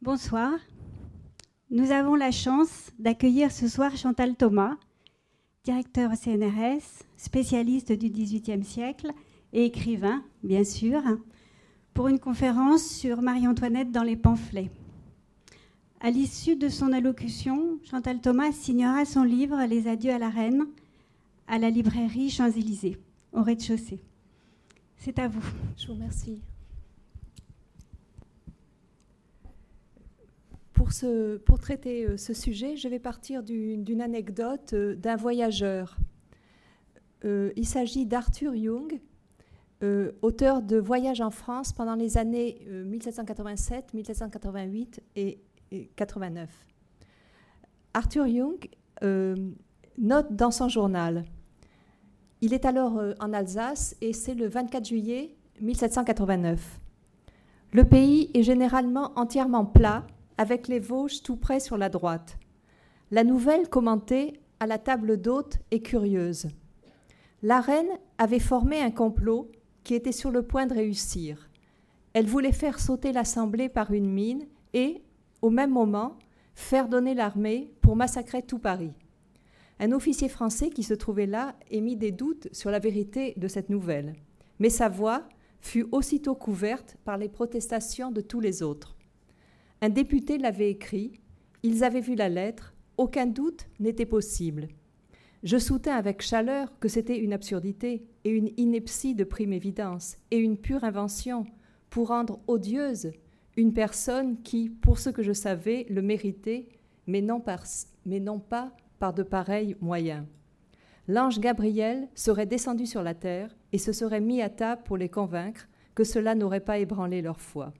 Bonsoir. Nous avons la chance d'accueillir ce soir Chantal Thomas, directeur CNRS, spécialiste du XVIIIe siècle et écrivain, bien sûr, pour une conférence sur Marie-Antoinette dans les pamphlets. À l'issue de son allocution, Chantal Thomas signera son livre Les adieux à la reine à la librairie Champs-Élysées, au rez-de-chaussée. C'est à vous. Je vous remercie. Pour, traiter euh, ce sujet, je vais partir d'une anecdote euh, d'un voyageur. Euh, il s'agit d'Arthur Young, auteur de Voyage en France pendant les années 1787, 1788 et, 89. Arthur Young note dans son journal il est alors en Alsace et c'est le 24 juillet 1789. Le pays est généralement entièrement plat avec les Vosges tout près sur la droite. La nouvelle commentée à la table d'hôte est curieuse. La reine avait formé un complot qui était sur le point de réussir. Elle voulait faire sauter l'Assemblée par une mine et, au même moment, faire donner l'armée pour massacrer tout Paris. Un officier français qui se trouvait là émit des doutes sur la vérité de cette nouvelle, mais sa voix fut aussitôt couverte par les protestations de tous les autres. Un député l'avait écrit, ils avaient vu la lettre, aucun doute n'était possible. Je soutins avec chaleur que c'était une absurdité et une ineptie de prime évidence et une pure invention pour rendre odieuse une personne qui, pour ce que je savais, le méritait, mais non, mais non pas par de pareils moyens. L'ange Gabriel serait descendu sur la terre et se serait mis à table pour les convaincre que cela n'aurait pas ébranlé leur foi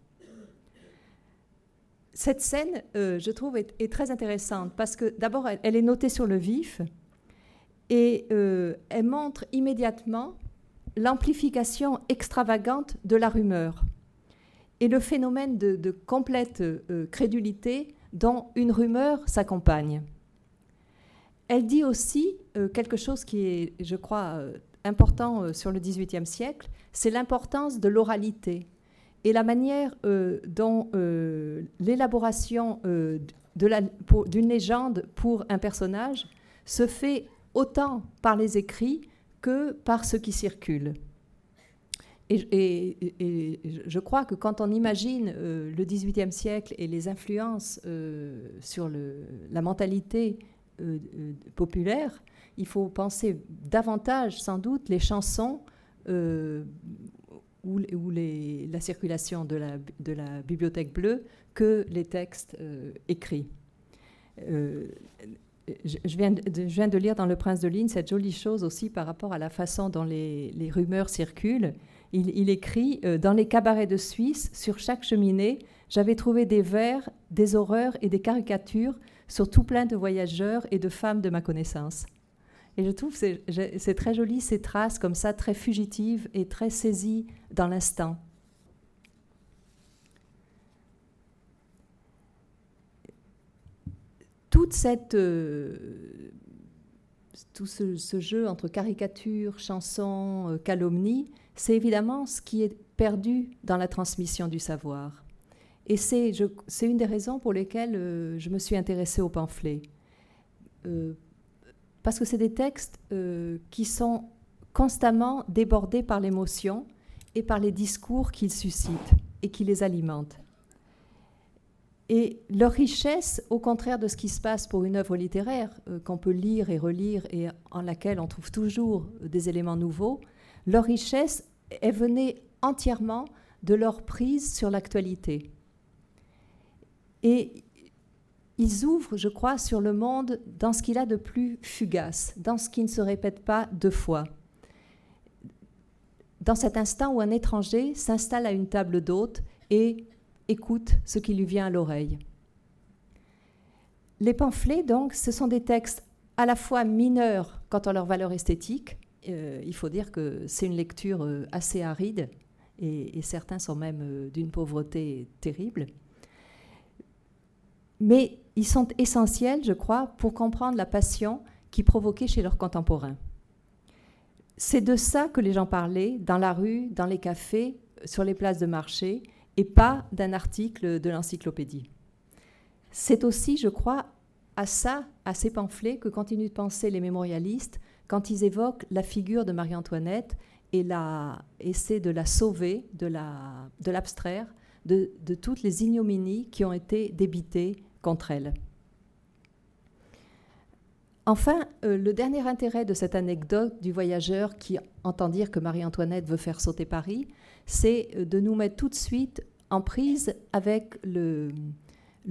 cette scène, euh, je trouve, est, très intéressante parce que d'abord, elle, est notée sur le vif et euh, elle montre immédiatement l'amplification extravagante de la rumeur et le phénomène de, complète euh, crédulité dont une rumeur s'accompagne. Elle dit aussi quelque chose qui est, je crois, important sur le XVIIIe siècle, c'est l'importance de l'oralité et la manière euh, dont euh, l'élaboration euh, d'une légende pour un personnage se fait autant par les écrits que par ce qui circule. Et, je crois que quand on imagine le XVIIIe siècle et les influences sur la mentalité populaire, il faut penser davantage, sans doute, les chansons ou, la circulation de la, bibliothèque bleue que les textes euh, écrits. Euh, je, viens de, lire dans Le Prince de Ligne cette jolie chose aussi par rapport à la façon dont les, rumeurs circulent. Il, écrit euh, Dans les cabarets de Suisse, sur chaque cheminée, j'avais trouvé des vers, des horreurs et des caricatures sur tout plein de voyageurs et de femmes de ma connaissance. Et je trouve c'est très joli ces traces comme ça, très fugitives et très saisies dans l'instant. Toute cette, euh, tout ce, jeu entre caricature, chanson, euh, calomnie, c'est évidemment ce qui est perdu dans la transmission du savoir. Et c'est une des raisons pour lesquelles euh, je me suis intéressée au pamphlet parce que c'est des textes euh, qui sont constamment débordés par l'émotion et par les discours qu'ils suscitent et qui les alimentent. Et leur richesse, au contraire de ce qui se passe pour une œuvre littéraire, euh, qu'on peut lire et relire et en laquelle on trouve toujours des éléments nouveaux, leur richesse, est venue entièrement de leur prise sur l'actualité. Et ils ouvrent, je crois, sur le monde dans ce qu'il a de plus fugace, dans ce qui ne se répète pas deux fois. Dans cet instant où un étranger s'installe à une table d'hôte et écoute ce qui lui vient à l'oreille. Les pamphlets, donc, ce sont des textes à la fois mineurs quant à leur valeur esthétique. Euh, il faut dire que c'est une lecture euh, assez aride et, certains sont même euh, d'une pauvreté terrible. Ils sont essentiels, je crois, pour comprendre la passion qui provoquait chez leurs contemporains. C'est de ça que les gens parlaient dans la rue, dans les cafés, sur les places de marché, et pas d'un article de l'encyclopédie. C'est aussi, je crois, à ça, à ces pamphlets, que continuent de penser les mémorialistes quand ils évoquent la figure de Marie-Antoinette et la, essaient de la sauver, de l'abstraire de, de, toutes les ignominies qui ont été débitées contre elle. Enfin, euh, le dernier intérêt de cette anecdote du voyageur qui entend dire que Marie-Antoinette veut faire sauter Paris, c'est euh, de nous mettre tout de suite en prise avec le,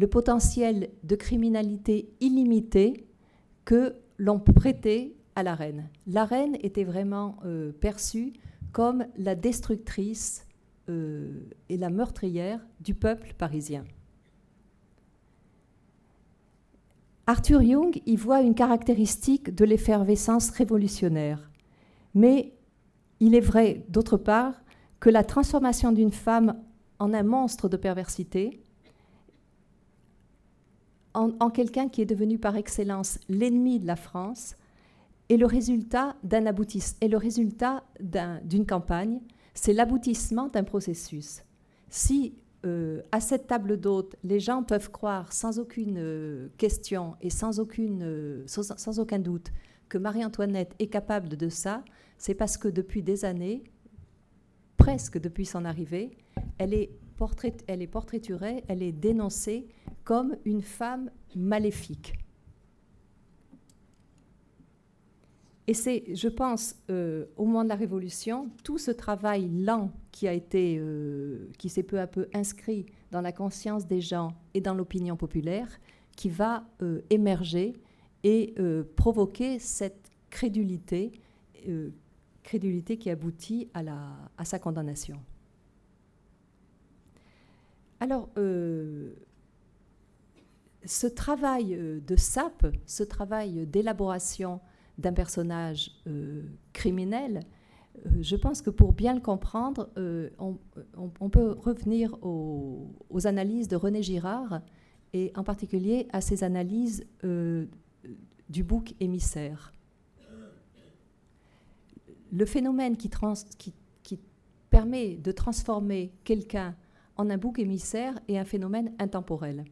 potentiel de criminalité illimité que l'on prêtait à la reine. La reine était vraiment euh, perçue comme la destructrice et la meurtrière du peuple parisien. Arthur Jung y voit une caractéristique de l'effervescence révolutionnaire. Mais il est vrai, d'autre part, que la transformation d'une femme en un monstre de perversité, en, quelqu'un qui est devenu par excellence l'ennemi de la France, est le résultat d'un aboutissement, est le résultat d'une campagne, c'est l'aboutissement d'un processus. Si euh, à cette table d'hôte, les gens peuvent croire sans aucune euh, question et euh, sans, aucun doute que Marie-Antoinette est capable de ça, c'est parce que depuis des années, presque depuis son arrivée, elle est, portrait, elle est portraiturée, elle est dénoncée comme une femme maléfique. Et c'est, je pense, euh, au moment de la Révolution, tout ce travail lent qui a été, euh, qui s'est peu à peu inscrit dans la conscience des gens et dans l'opinion populaire, qui va euh, émerger et provoquer cette crédulité, crédulité qui aboutit à, à sa condamnation. Alors, ce travail de sape, ce travail d'élaboration d'un personnage euh, criminel, euh, je pense que pour bien le comprendre, euh, on, peut revenir aux, analyses de René Girard et en particulier à ses analyses du bouc émissaire. Le phénomène qui, qui permet de transformer quelqu'un en un bouc émissaire est un phénomène intemporel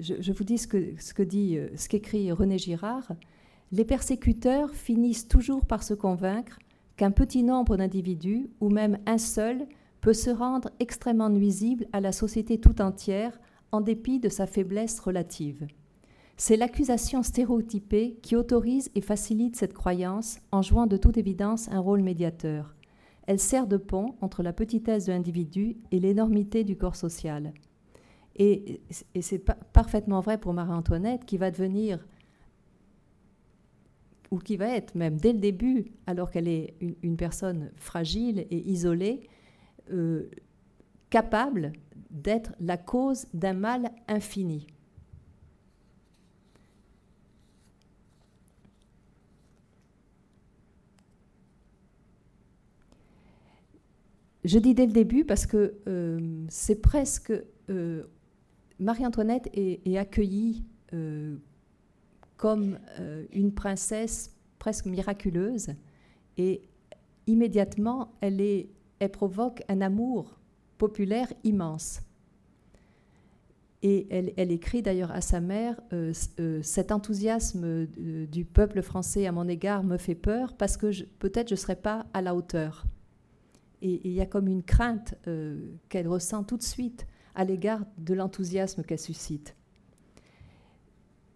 je, vous dis ce que, dit, euh, ce qu'écrit René Girard. Les persécuteurs finissent toujours par se convaincre qu'un petit nombre d'individus, ou même un seul, peut se rendre extrêmement nuisible à la société tout entière en dépit de sa faiblesse relative. C'est l'accusation stéréotypée qui autorise et facilite cette croyance en jouant de toute évidence un rôle médiateur. Elle sert de pont entre la petitesse de l'individu et l'énormité du corps social. Et, c'est parfaitement vrai pour Marie-Antoinette qui va devenir, ou qui va être même dès le début, alors qu'elle est une, personne fragile et isolée, euh, capable d'être la cause d'un mal infini. Je dis dès le début parce que euh, c'est presque euh, Marie-Antoinette est, accueillie euh, comme euh, une princesse presque miraculeuse et immédiatement elle, provoque un amour populaire immense. Et elle, écrit d'ailleurs à sa mère, euh, cet enthousiasme du peuple français à mon égard me fait peur parce que peut-être je ne serai pas à la hauteur. Et il y a comme une crainte qu'elle ressent tout de suite à l'égard de l'enthousiasme qu'elle suscite.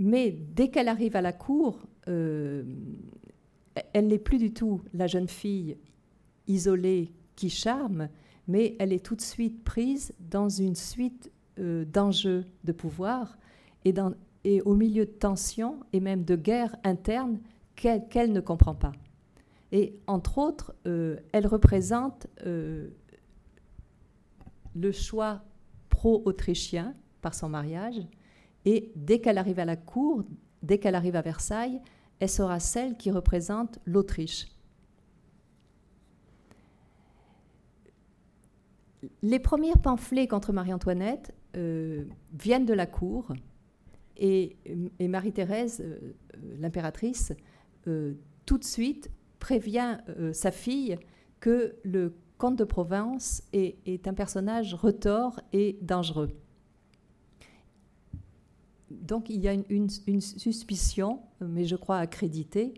Mais dès qu'elle arrive à la cour, euh, elle n'est plus du tout la jeune fille isolée qui charme, mais elle est tout de suite prise dans une suite euh, d'enjeux de pouvoir et, au milieu de tensions et même de guerres internes qu'elle ne comprend pas. Et entre autres, euh, elle représente le choix autrichien par son mariage. Et dès qu'elle arrive à la cour, dès qu'elle arrive à Versailles, elle sera celle qui représente l'Autriche. Les premiers pamphlets contre Marie-Antoinette euh, viennent de la cour et, Marie-Thérèse, euh, l'impératrice, euh, tout de suite prévient sa fille que le comte de Provence est, un personnage retors et dangereux. Donc il y a une, suspicion, mais je crois accréditée,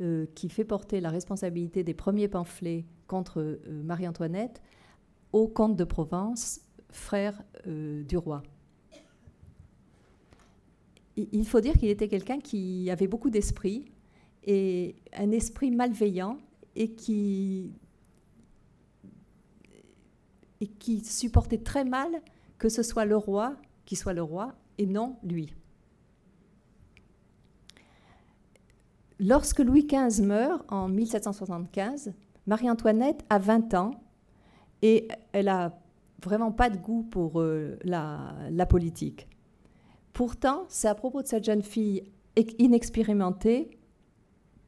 euh, qui fait porter la responsabilité des premiers pamphlets contre euh, Marie-Antoinette au comte de Provence, frère euh, du roi. Il faut dire qu'il était quelqu'un qui avait beaucoup d'esprit et un esprit malveillant et qui, et qui supportait très mal que ce soit le roi qui soit le roi et non lui. Lorsque Louis XV meurt en 1775, Marie-Antoinette a 20 ans et elle a vraiment pas de goût pour euh, la, la, politique. Pourtant, c'est à propos de cette jeune fille inexpérimentée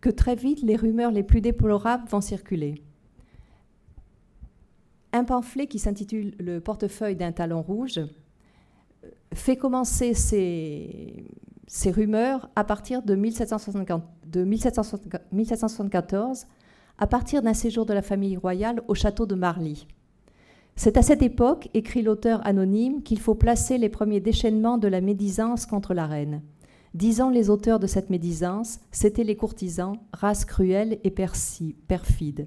que très vite les rumeurs les plus déplorables vont circuler. Un pamphlet qui s'intitule Le portefeuille d'un talon rouge fait commencer ces, rumeurs à partir de, 1774, à partir d'un séjour de la famille royale au château de Marly. C'est à cette époque, écrit l'auteur anonyme, qu'il faut placer les premiers déchaînements de la médisance contre la reine. Disant les auteurs de cette médisance, c'étaient les courtisans, race cruelle et perfide.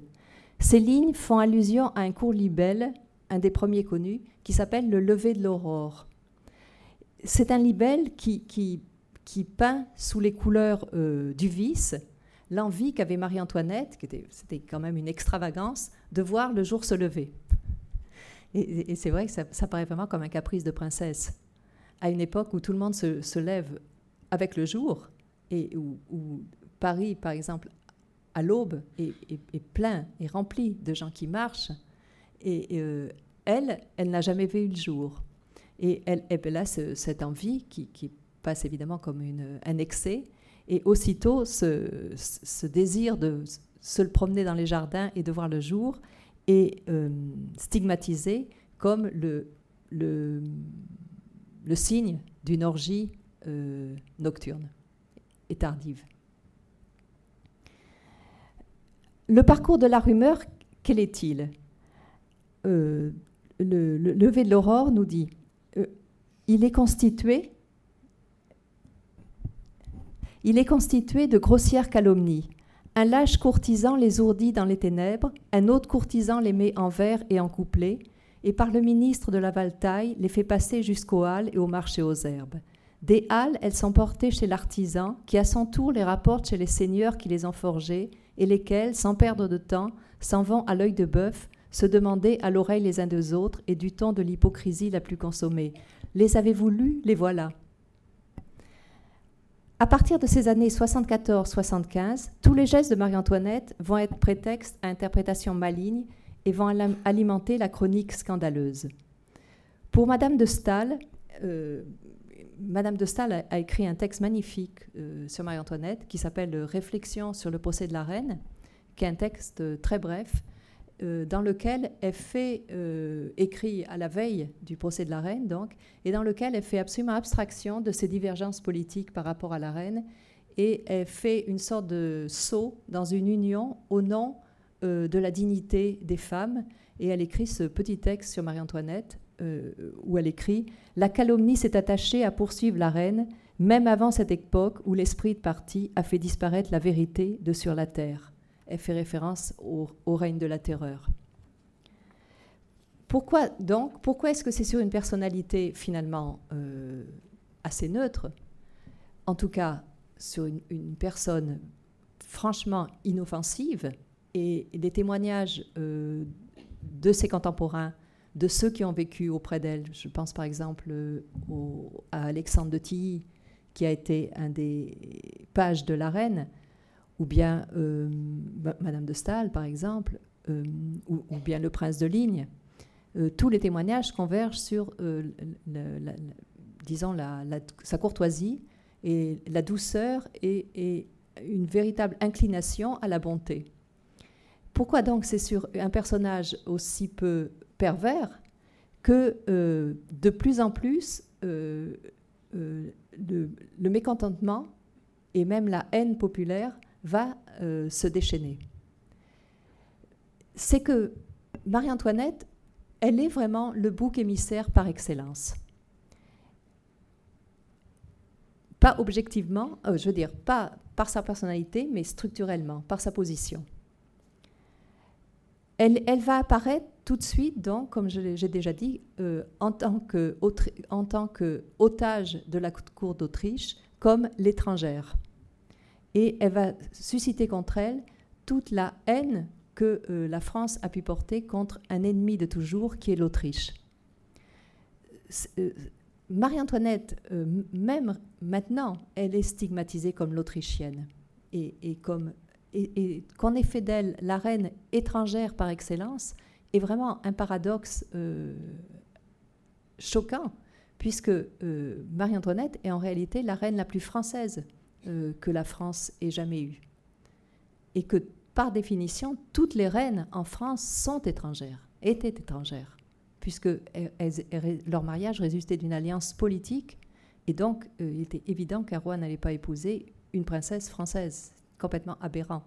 Ces lignes font allusion à un court libelle, un des premiers connus, qui s'appelle Le lever de l'aurore. C'est un libelle qui, qui, peint sous les couleurs euh, du vice l'envie qu'avait Marie-Antoinette, qui était, c'était quand même une extravagance, de voir le jour se lever. Et, c'est vrai que ça, paraît vraiment comme un caprice de princesse. À une époque où tout le monde se, se lève avec le jour, et où, Paris, par exemple, à l'aube, est, plein, et rempli de gens qui marchent, et, euh, elle, elle n'a jamais vu le jour. Et elle, elle a cette envie qui, passe évidemment comme une, un excès, et aussitôt ce, désir de se promener dans les jardins et de voir le jour est euh, stigmatisé comme le signe d'une orgie euh, nocturne et tardive. Le parcours de la rumeur, quel est-il? Euh, le, lever de l'aurore nous dit euh, il est constitué il est constitué de grossières calomnies. Un lâche courtisan les ourdit dans les ténèbres, un autre courtisan les met en vers et en couplets, et par le ministre de la Valtaille les fait passer jusqu'aux halles et au marché aux herbes. Des halles, elles sont portées chez l'artisan, qui à son tour les rapporte chez les seigneurs qui les ont forgées, et lesquels, sans perdre de temps, s'en vont à l'œil de bœuf, se demander à l'oreille les uns des autres, et du ton de l'hypocrisie la plus consommée. Les avez-vous lus? Les voilà. À partir de ces années 74-75, tous les gestes de Marie-Antoinette vont être prétexte à interprétation maligne et vont alimenter la chronique scandaleuse. Pour Madame de Staël, euh, Madame de Staël a, écrit un texte magnifique euh, sur Marie-Antoinette qui s'appelle Réflexion sur le procès de la reine, qui est un texte euh, très bref euh, dans lequel elle fait, écrit à la veille du procès de la reine, donc, et dans lequel elle fait absolument abstraction de ses divergences politiques par rapport à la reine, et elle fait une sorte de saut dans une union au nom de la dignité des femmes, et elle écrit ce petit texte sur Marie-Antoinette euh, où elle écrit La calomnie s'est attachée à poursuivre la reine, même avant cette époque où l'esprit de parti a fait disparaître la vérité de sur la terre. Elle fait référence au, règne de la terreur. Pourquoi donc Pourquoi est-ce que c'est sur une personnalité finalement euh, assez neutre? En tout cas, sur une, personne franchement inoffensive et les témoignages euh, de ses contemporains de ceux qui ont vécu auprès d'elle. Je pense par exemple euh, à Alexandre de Tilly, qui a été un des pages de la reine, ou bien euh, Madame de Staël, par exemple, euh, ou, bien le prince de Ligne. tous les témoignages convergent sur, disons, sa courtoisie et la douceur et une véritable inclination à la bonté. Pourquoi donc c'est sur un personnage aussi peu pervers que euh, de plus en plus euh, euh, le, mécontentement et même la haine populaire va se déchaîner. C'est que Marie-Antoinette, elle est vraiment le bouc émissaire par excellence. Pas objectivement, je veux dire, pas par sa personnalité, mais structurellement, par sa position. Elle, va apparaître tout de suite, donc, comme j'ai déjà dit, euh, en tant qu'otage de la cour d'Autriche, comme l'étrangère. Et elle va susciter contre elle toute la haine que euh, la France a pu porter contre un ennemi de toujours qui est l'Autriche. Euh, Marie-Antoinette, même maintenant, elle est stigmatisée comme l'Autrichienne et, et, comme et, qu'on ait fait d'elle la reine étrangère par excellence est vraiment un paradoxe euh, choquant, puisque euh, Marie-Antoinette est en réalité la reine la plus française euh, que la France ait jamais eue. Et que, par définition, toutes les reines en France sont étrangères, étaient étrangères, puisque leur mariage résultait d'une alliance politique, et donc il était évident qu'un roi n'allait pas épouser une princesse française, complètement aberrant.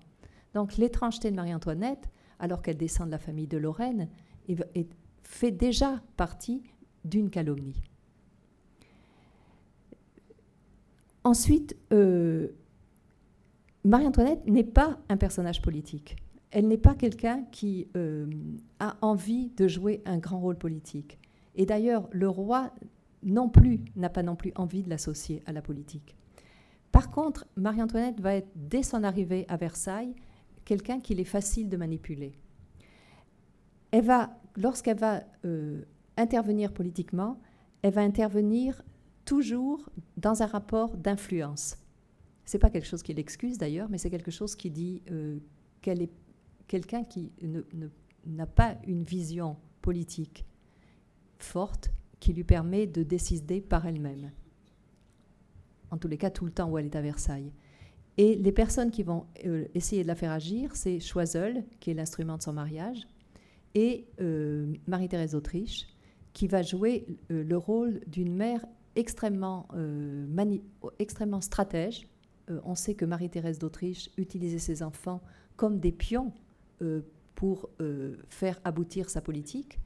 Donc l'étrangeté de Marie-Antoinette alors qu'elle descend de la famille de Lorraine, fait déjà partie d'une calomnie. Ensuite, euh, Marie-Antoinette n'est pas un personnage politique. Elle n'est pas quelqu'un qui euh, a envie de jouer un grand rôle politique. Et d'ailleurs, le roi non plus n'a pas non plus envie de l'associer à la politique. Par contre, Marie-Antoinette va être, dès son arrivée à Versailles, quelqu'un qu'il est facile de manipuler. Elle va, lorsqu'elle va euh, intervenir politiquement, elle va intervenir toujours dans un rapport d'influence. Ce n'est pas quelque chose qui l'excuse d'ailleurs, mais c'est quelque chose qui dit euh, qu'elle est quelqu'un qui n'a pas une vision politique forte qui lui permet de décider par elle-même. En tous les cas, tout le temps où elle est à Versailles. Et les personnes qui vont euh, essayer de la faire agir, c'est Choiseul, qui est l'instrument de son mariage, et euh, Marie-Thérèse d'Autriche, qui va jouer euh, le rôle d'une mère extrêmement, extrêmement stratège. on sait que Marie-Thérèse d'Autriche utilisait ses enfants comme des pions pour faire aboutir sa politique,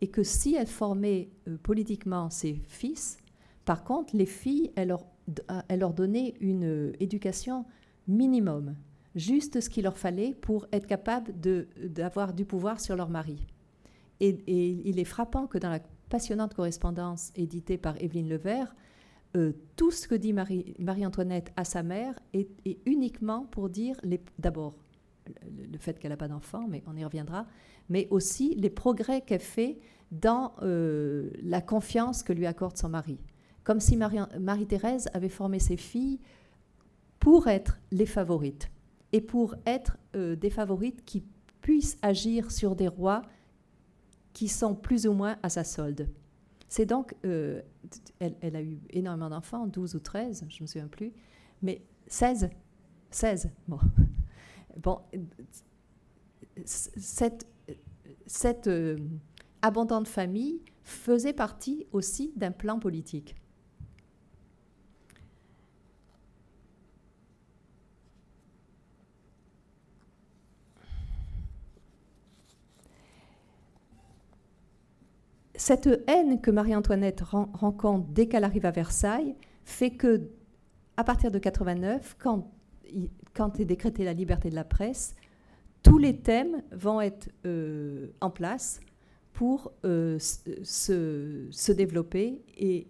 et que si elle formait politiquement ses fils, par contre, les filles, elle leur elle leur donnait une euh, éducation minimum, juste ce qu'il leur fallait pour être capable d'avoir du pouvoir sur leur mari. Et, il est frappant que dans la passionnante correspondance éditée par Evelyne Levert, euh, tout ce que dit Marie-Antoinette à sa mère est, uniquement pour dire d'abord le, fait qu'elle n'a pas d'enfant, mais on y reviendra, mais aussi les progrès qu'elle fait dans euh, la confiance que lui accorde son mari comme si Marie-Thérèse avait formé ses filles pour être les favorites et pour être euh, des favorites qui puissent agir sur des rois qui sont plus ou moins à sa solde. C'est donc, euh, elle, a eu énormément d'enfants, 12 ou 13, je ne me souviens plus, mais 16, 16, bon. cette, cette euh, abondante famille faisait partie aussi d'un plan politique. Cette haine que Marie-Antoinette rencontre dès qu'elle arrive à Versailles fait que, à partir de 89, quand, est décrétée la liberté de la presse, tous les thèmes vont être euh, en place pour euh, se, se, développer et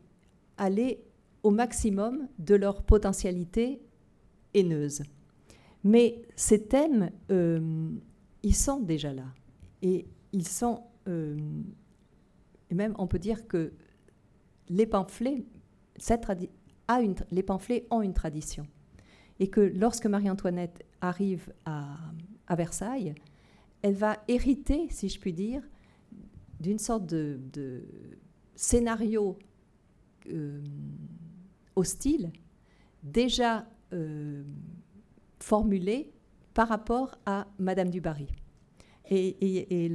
aller au maximum de leur potentialité haineuse. Mais ces thèmes, euh, ils sont déjà là. Et ils sont même, on peut dire que les pamphlets, ont une tradition. Et que lorsque Marie-Antoinette arrive à, Versailles, elle va hériter, si je puis dire, d'une sorte de, scénario euh, hostile déjà euh, formulé par rapport à Madame du Barry. Et,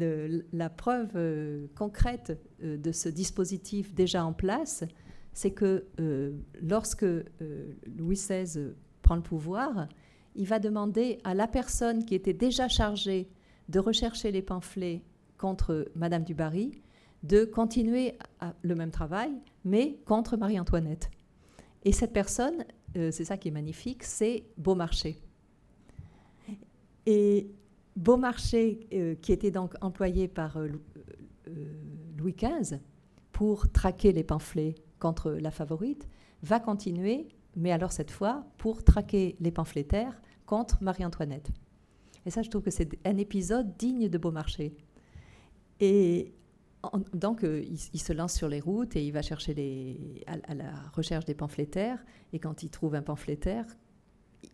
la preuve euh, concrète de ce dispositif déjà en place, c'est que euh, lorsque Louis XVI prend le pouvoir, il va demander à la personne qui était déjà chargée de rechercher les pamphlets contre Madame du Barry de continuer le même travail, mais contre Marie-Antoinette. Et cette personne, euh, c'est ça qui est magnifique, c'est Beaumarchais. Et Beaumarchais, euh, qui était donc employé par euh, Louis XV pour traquer les pamphlets contre la favorite, va continuer, mais alors cette fois pour traquer les pamphlétaires contre Marie-Antoinette. Et ça, je trouve que c'est un épisode digne de Beaumarchais. Et donc, euh, il, se lance sur les routes et il va chercher à, la recherche des pamphlétaires. Et quand il trouve un pamphlétaire,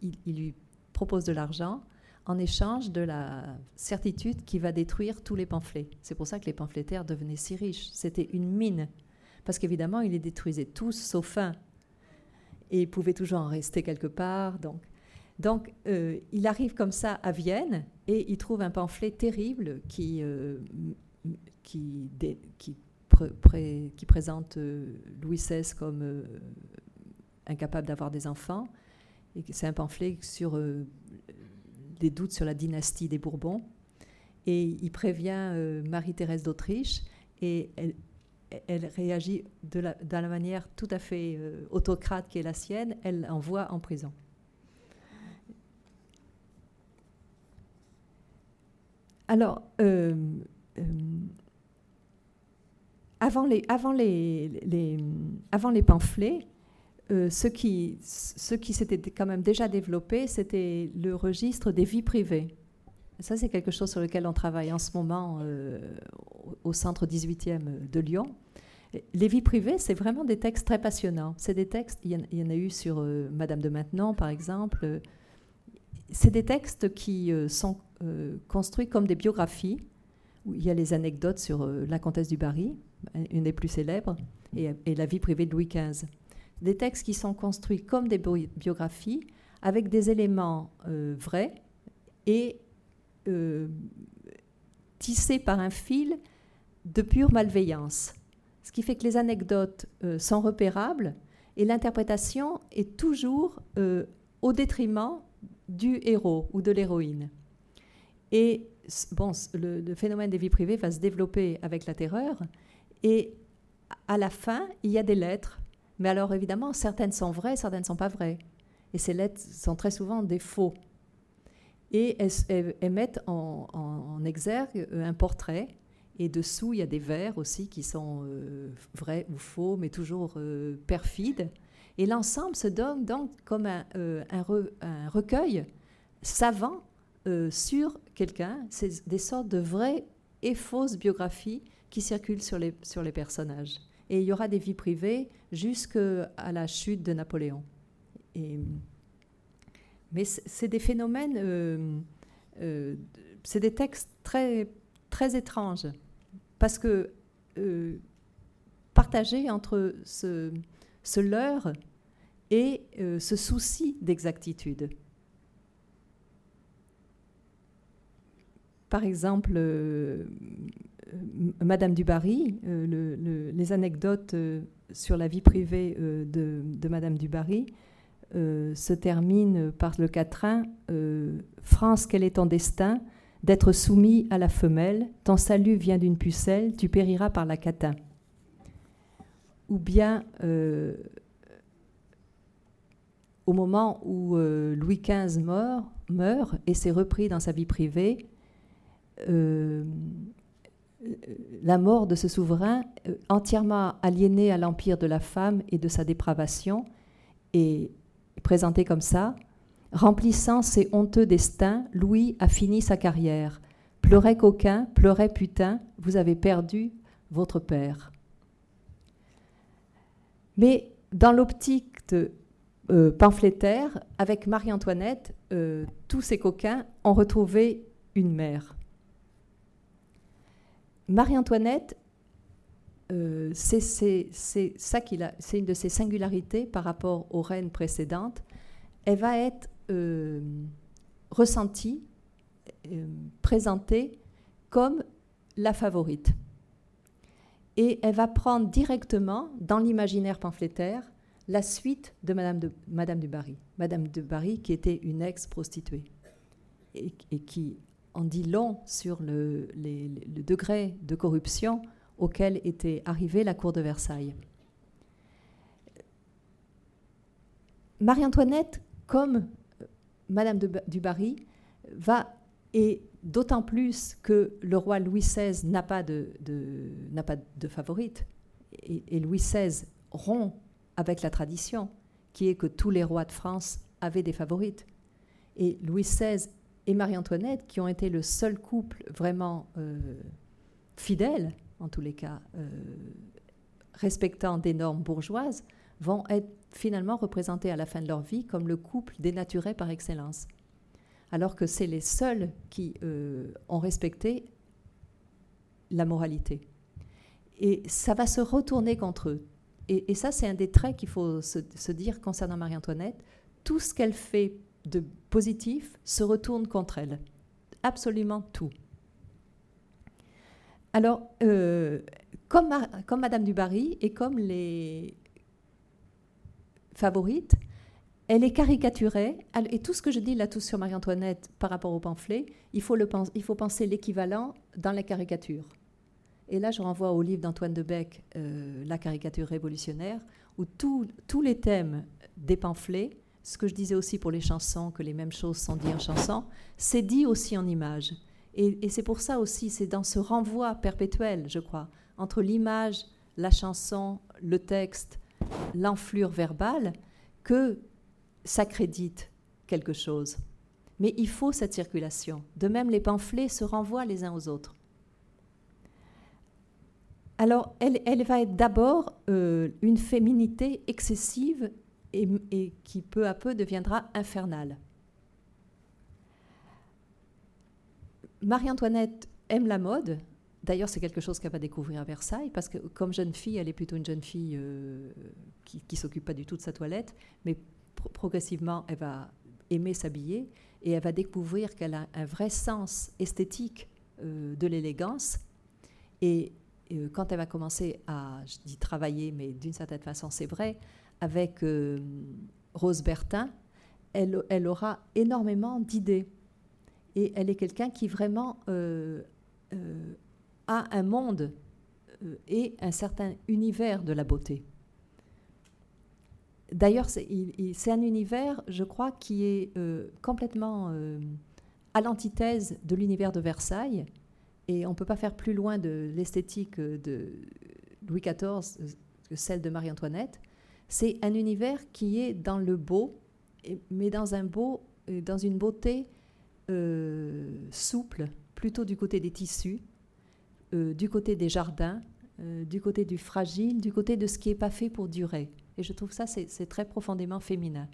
il, lui propose de l'argent en échange de la certitude qu'il va détruire tous les pamphlets. C'est pour ça que les pamphlétaires devenaient si riches. C'était une mine. Parce qu'évidemment, il les détruisait tous sauf un. Et il pouvait toujours en rester quelque part. Donc, donc euh, il arrive comme ça à Vienne et il trouve un pamphlet terrible qui euh, qui, qui, qui présente euh, Louis XVI comme incapable d'avoir des enfants. Et c'est un pamphlet sur des doutes sur la dynastie des Bourbons. Et il prévient Marie-Thérèse d'Autriche et elle, réagit de la, manière tout à fait autocrate qui est la sienne, elle l'envoie en prison. Alors, les, avant les pamphlets, euh, ce qui, s'était quand même déjà développé, c'était le registre des vies privées. Ça, c'est quelque chose sur lequel on travaille en ce moment euh, au centre 18e de Lyon. Les vies privées, c'est vraiment des textes très passionnants. C'est des textes, il y, en, a eu sur euh, Madame de Maintenon, par exemple. C'est des textes qui sont construits comme des biographies, où il y a les anecdotes sur la comtesse du Barry, une des plus célèbres, et, la vie privée de Louis XV. Des textes qui sont construits comme des biographies, avec des éléments euh, vrais et euh, tissés par un fil de pure malveillance. Ce qui fait que les anecdotes euh, sont repérables et l'interprétation est toujours au détriment du héros ou de l'héroïne. Et bon, le, phénomène des vies privées va se développer avec la terreur, et à la fin, il y a des lettres. Mais alors évidemment, certaines sont vraies, certaines ne sont pas vraies. Et ces lettres sont très souvent des faux. Et elles, mettent en, exergue euh, un portrait. Et dessous, il y a des vers aussi qui sont euh, vrais ou faux, mais toujours euh, perfides. Et l'ensemble se donne donc comme un, recueil savant sur quelqu'un. C'est des sortes de vraies et fausses biographies qui circulent sur les personnages. Et il y aura des vies privées jusqu'à la chute de Napoléon. Mais c'est des phénomènes, euh, euh, c'est des textes très, très étranges, parce que euh, partagés entre ce, ce leurre et ce souci d'exactitude. Par exemple, euh, Madame du Barry, euh, les anecdotes euh, sur la vie privée de, Madame du Barry se terminent par le quatrain France, quel est ton destin? D'être soumis à la femelle, ton salut vient d'une pucelle, tu périras par la catin. Ou bien, au moment où Louis XV meurt et s'est repris dans sa vie privée, la mort de ce souverain, euh, entièrement aliéné à l'empire de la femme et de sa dépravation, est présenté comme ça. Remplissant ses honteux destins, Louis a fini sa carrière. Pleurait coquin, pleurait putain, vous avez perdu votre père. Mais dans l'optique euh, pamphlétaire, avec Marie-Antoinette, euh, tous ces coquins ont retrouvé une mère. Marie-Antoinette, euh, c'est une de ses singularités par rapport aux reines précédentes. Elle va être euh, ressentie, euh, présentée comme la favorite. Et elle va prendre directement dans l'imaginaire pamphlétaire la suite de Madame, de Barry. Madame de Barry qui était une ex-prostituée et qui en dit long sur le, degré de corruption auquel était arrivée la cour de Versailles. Marie-Antoinette, comme euh, Madame du Barry, va, et d'autant plus que le roi Louis XVI n'a pas de, n'a pas de favorite, et, Louis XVI rompt avec la tradition, qui est que tous les rois de France avaient des favorites. Et Louis XVI et Marie-Antoinette, qui ont été le seul couple vraiment euh, fidèle, en tous les cas, euh, respectant des normes bourgeoises, vont être finalement représentés à la fin de leur vie comme le couple dénaturé par excellence. Alors que c'est les seuls qui euh, ont respecté la moralité. Et ça va se retourner contre eux. Et, ça, c'est un des traits qu'il faut se, dire concernant Marie-Antoinette. Tout ce qu'elle fait de positif se retourne contre elle. Absolument tout. Alors, euh, comme, Madame du Barry et comme les, favorite, elle est caricaturée. Et tout ce que je dis là, tout sur Marie-Antoinette par rapport au pamphlet, il faut, le, il faut penser l'équivalent dans la caricature. Et là, je renvoie au livre d'Antoine de Beck, euh, La caricature révolutionnaire, où tous les thèmes des pamphlets, ce que je disais aussi pour les chansons, que les mêmes choses sont dites en chanson, c'est dit aussi en images. Et, c'est pour ça aussi, c'est dans ce renvoi perpétuel, je crois, entre l'image, la chanson, le texte, l'enflure verbale que ça crédite quelque chose. Mais il faut cette circulation. De même, les pamphlets se renvoient les uns aux autres. Alors, elle, va être d'abord euh, une féminité excessive et, et, qui peu à peu deviendra infernale. Marie-Antoinette aime la mode, D'ailleurs, c'est quelque chose qu'elle va découvrir à Versailles, parce que comme jeune fille, elle est plutôt une jeune fille euh, qui ne s'occupe pas du tout de sa toilette, mais progressivement, elle va aimer s'habiller et elle va découvrir qu'elle a un vrai sens esthétique euh, de l'élégance. Et euh, quand elle va commencer à, je dis travailler, mais d'une certaine façon, c'est vrai, avec Rose Bertin, elle, aura énormément d'idées. Et elle est quelqu'un qui vraiment a un monde euh, et un certain univers de la beauté. D'ailleurs, c'est un univers, je crois, qui est euh, complètement euh, à l'antithèse de l'univers de Versailles. Et on ne peut pas faire plus loin de l'esthétique de Louis XIV que celle de Marie-Antoinette. C'est un univers qui est dans le beau, mais dans, un beau, dans une beauté souple, plutôt du côté des tissus, euh, du côté des jardins, euh, du côté du fragile, du côté de ce qui n'est pas fait pour durer. Et je trouve ça, c'est très profondément féminin.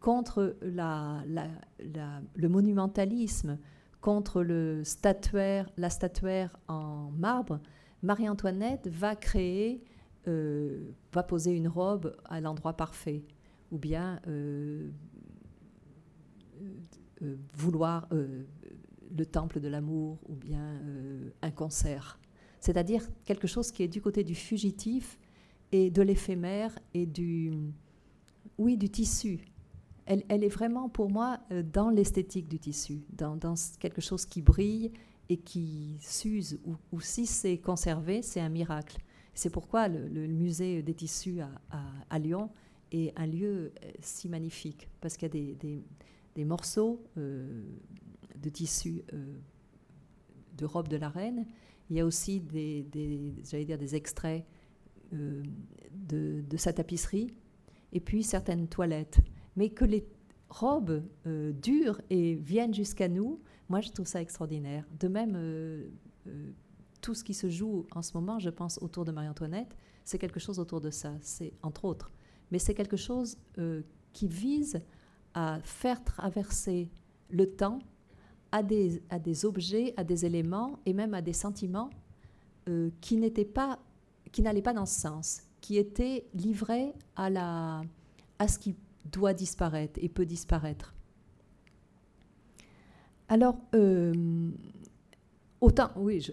Contre le monumentalisme, contre le statuaire, la statuaire en marbre, Marie-Antoinette va créer, euh, va poser une robe à l'endroit parfait, ou bien vouloir le temple de l'amour ou bien euh, un concert. C'est-à-dire quelque chose qui est du côté du fugitif et de l'éphémère et du, oui, du tissu. Elle, est vraiment pour moi euh, dans l'esthétique du tissu, dans, dans, quelque chose qui brille et qui s'use, ou, ou si c'est conservé, c'est un miracle. C'est pourquoi le, musée des tissus à, Lyon est un lieu euh, si magnifique, parce qu'il y a des, des, morceaux de tissus euh, de robe de la reine. Il y a aussi des, j'allais dire, des extraits euh, de, sa tapisserie, et puis certaines toilettes. Mais que les robes euh, durent et viennent jusqu'à nous, moi je trouve ça extraordinaire. De même, tout ce qui se joue en ce moment, je pense, autour de Marie-Antoinette, c'est quelque chose autour de ça, c'est entre autres. Mais c'est quelque chose qui vise à faire traverser le temps à des, objets, à des éléments et même à des sentiments euh, qui pas, n'allaient pas dans ce sens, qui étaient livrés à, la, à ce qui doit disparaître et peut disparaître. Alors, euh, autant, oui,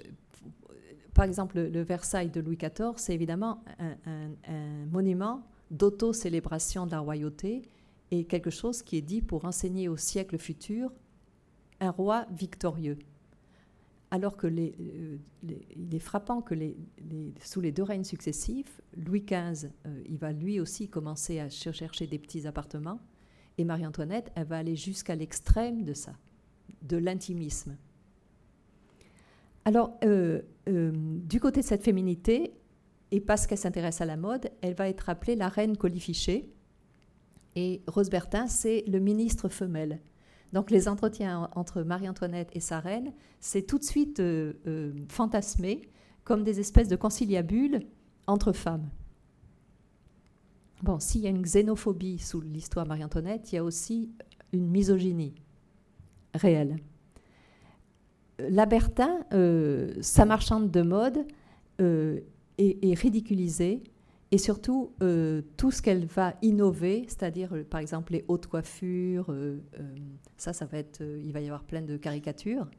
par exemple, le, Versailles de Louis XIV, c'est évidemment un, monument d'auto-célébration de la royauté et quelque chose qui est dit pour enseigner au siècle futur un roi victorieux. alors que euh, il est frappant que sous les deux règnes successifs, Louis XV, euh, il va lui aussi commencer à chercher des petits appartements, et Marie-Antoinette, elle va aller jusqu'à l'extrême de ça, de l'intimisme. Alors, euh, du côté de cette féminité, et parce qu'elle s'intéresse à la mode, elle va être appelée la reine colifichée, et Rose Bertin, c'est le ministre femelle. Donc les entretiens entre Marie-Antoinette et sa reine, c'est tout de suite euh, euh, fantasmé comme des espèces de conciliabules entre femmes. Bon, s'il y a une xénophobie sous l'histoire Marie-Antoinette, il y a aussi une misogynie réelle. La Bertin, euh, sa marchande de mode, est, ridiculisée et surtout euh, tout ce qu'elle va innover, c'est-à-dire euh, par exemple les hautes coiffures, euh, ça, ça va être, il va y avoir plein de caricatures,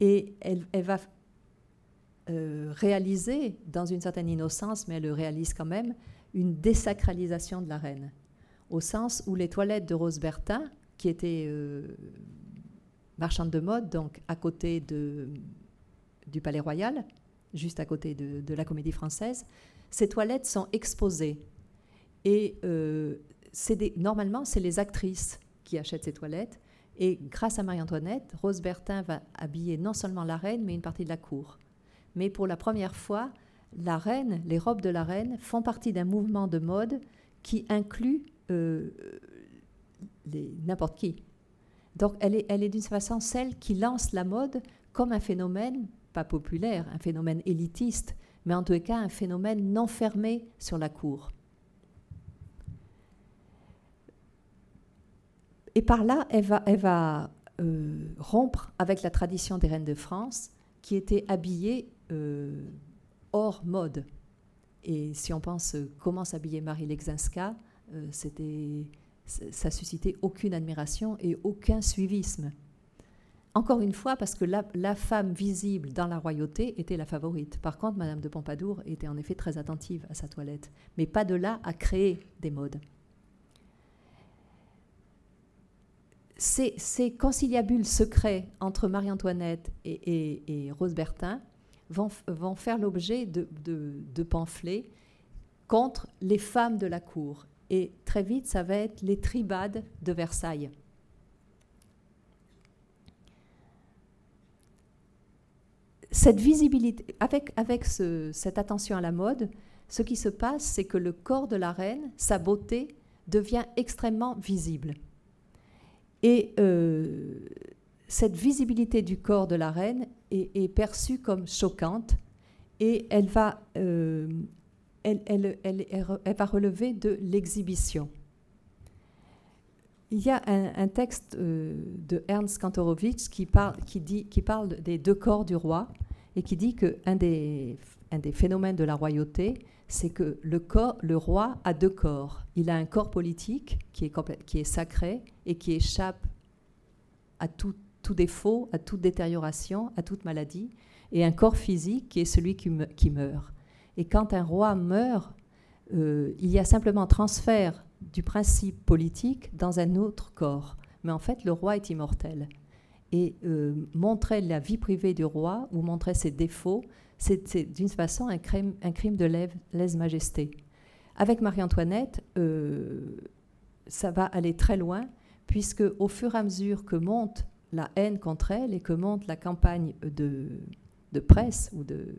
et elle, elle va réaliser, dans une certaine innocence, mais elle le réalise quand même, une désacralisation de la reine, au sens où les toilettes de Rose Bertin, qui était marchande de mode, donc à côté de, du Palais Royal, juste à côté de, la Comédie Française, ces toilettes sont exposées. Et euh, normalement, c'est les actrices qui achètent ces toilettes. Et grâce à Marie-Antoinette, Rose Bertin va habiller non seulement la reine, mais une partie de la cour. Mais pour la première fois, la reine, les robes de la reine font partie d'un mouvement de mode qui inclut euh, n'importe qui. Donc elle est, elle est d'une façon celle qui lance la mode comme un phénomène, pas populaire, un phénomène élitiste, mais en tout cas un phénomène non fermé sur la cour. Et par là, elle va, elle va euh, rompre avec la tradition des reines de France qui étaient habillées euh, hors mode. Et si on pense euh, comment s'habillait Marie Lexinska, c'était, ça suscitait aucune admiration et aucun suivisme. Encore une fois, parce que la, femme visible dans la royauté était la favorite. Par contre, Madame de Pompadour était en effet très attentive à sa toilette, mais pas de là à créer des modes. Ces, conciliabules secrets entre Marie-Antoinette et, Rose Bertin vont, faire l'objet de pamphlets contre les femmes de la cour. Et très vite, ça va être les tribades de Versailles. cette visibilité, avec, cette attention à la mode, ce qui se passe, c'est que le corps de la reine, sa beauté, devient extrêmement visible. Et euh, cette visibilité du corps de la reine est, perçue comme choquante et elle va, euh, elle, va relever de l'exhibition. Il y a un, texte euh, de Ernst Kantorowicz qui, parle, qui, dit, qui parle des deux corps du roi et qui dit qu'un des, un des phénomènes de la royauté, c'est que le, corps, le roi a deux corps. Il a un corps politique qui est, sacré et qui échappe à tout, défaut, à toute détérioration, à toute maladie, et un corps physique qui est celui qui meurt. Et quand un roi meurt, euh, il y a simplement transfert du principe politique dans un autre corps. Mais en fait, le roi est immortel et euh, montrer la vie privée du roi ou montrer ses défauts, c'est d'une façon un crime, de lèse-majesté. Avec Marie-Antoinette, euh, ça va aller très loin, puisque au fur et à mesure que monte la haine contre elle et que monte la campagne de, de presse ou de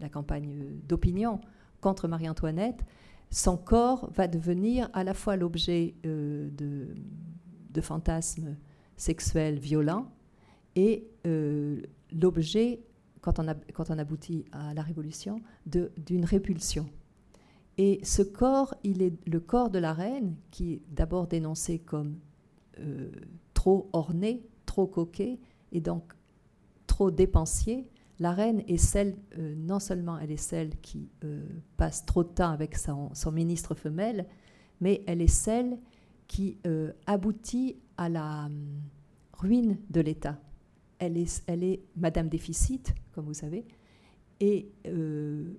la campagne d'opinion contre Marie-Antoinette, son corps va devenir à la fois l'objet euh, de, fantasmes sexuels violents, et euh, l'objet, quand, on aboutit à la Révolution, d'une répulsion. Et ce corps, il est le corps de la reine, qui est d'abord dénoncé comme euh, trop orné, trop coquet, et donc trop dépensier. La reine est celle, euh, non seulement elle est celle qui passe trop de temps avec son, ministre femelle, mais elle est celle qui aboutit à la hum, ruine de l'État. Elle est, elle est Madame Déficit, comme vous savez, et euh,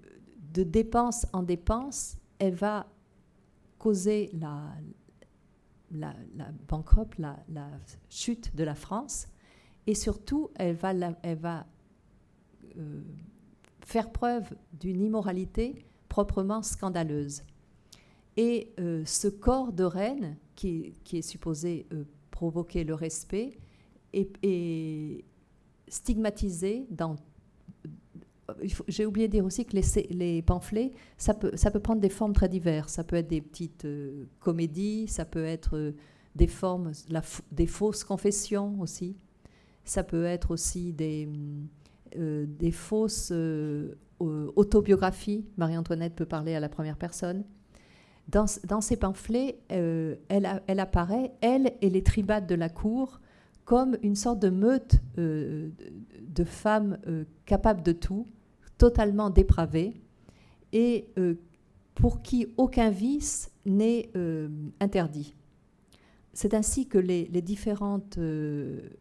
de dépense en dépense, elle va causer la, la, la banqueroute, la, chute de la France, et surtout, elle va, elle va faire preuve d'une immoralité proprement scandaleuse. Et ce corps de reine, qui, est supposé provoquer le respect, est, stigmatisé dans j'ai oublié de dire aussi que les, les, pamphlets, ça peut, ça peut prendre des formes très diverses. Ça peut être des petites comédies, ça peut être des formes, des fausses confessions aussi. Ça peut être aussi des, euh, des fausses euh, autobiographies. Marie-Antoinette peut parler à la première personne. Dans, dans ces pamphlets, euh, elle, apparaît, elle et les tribades de la cour, comme une sorte de meute de, femmes capables de tout, totalement dépravées, et pour qui aucun vice n'est interdit. C'est ainsi que les, différentes. Euh,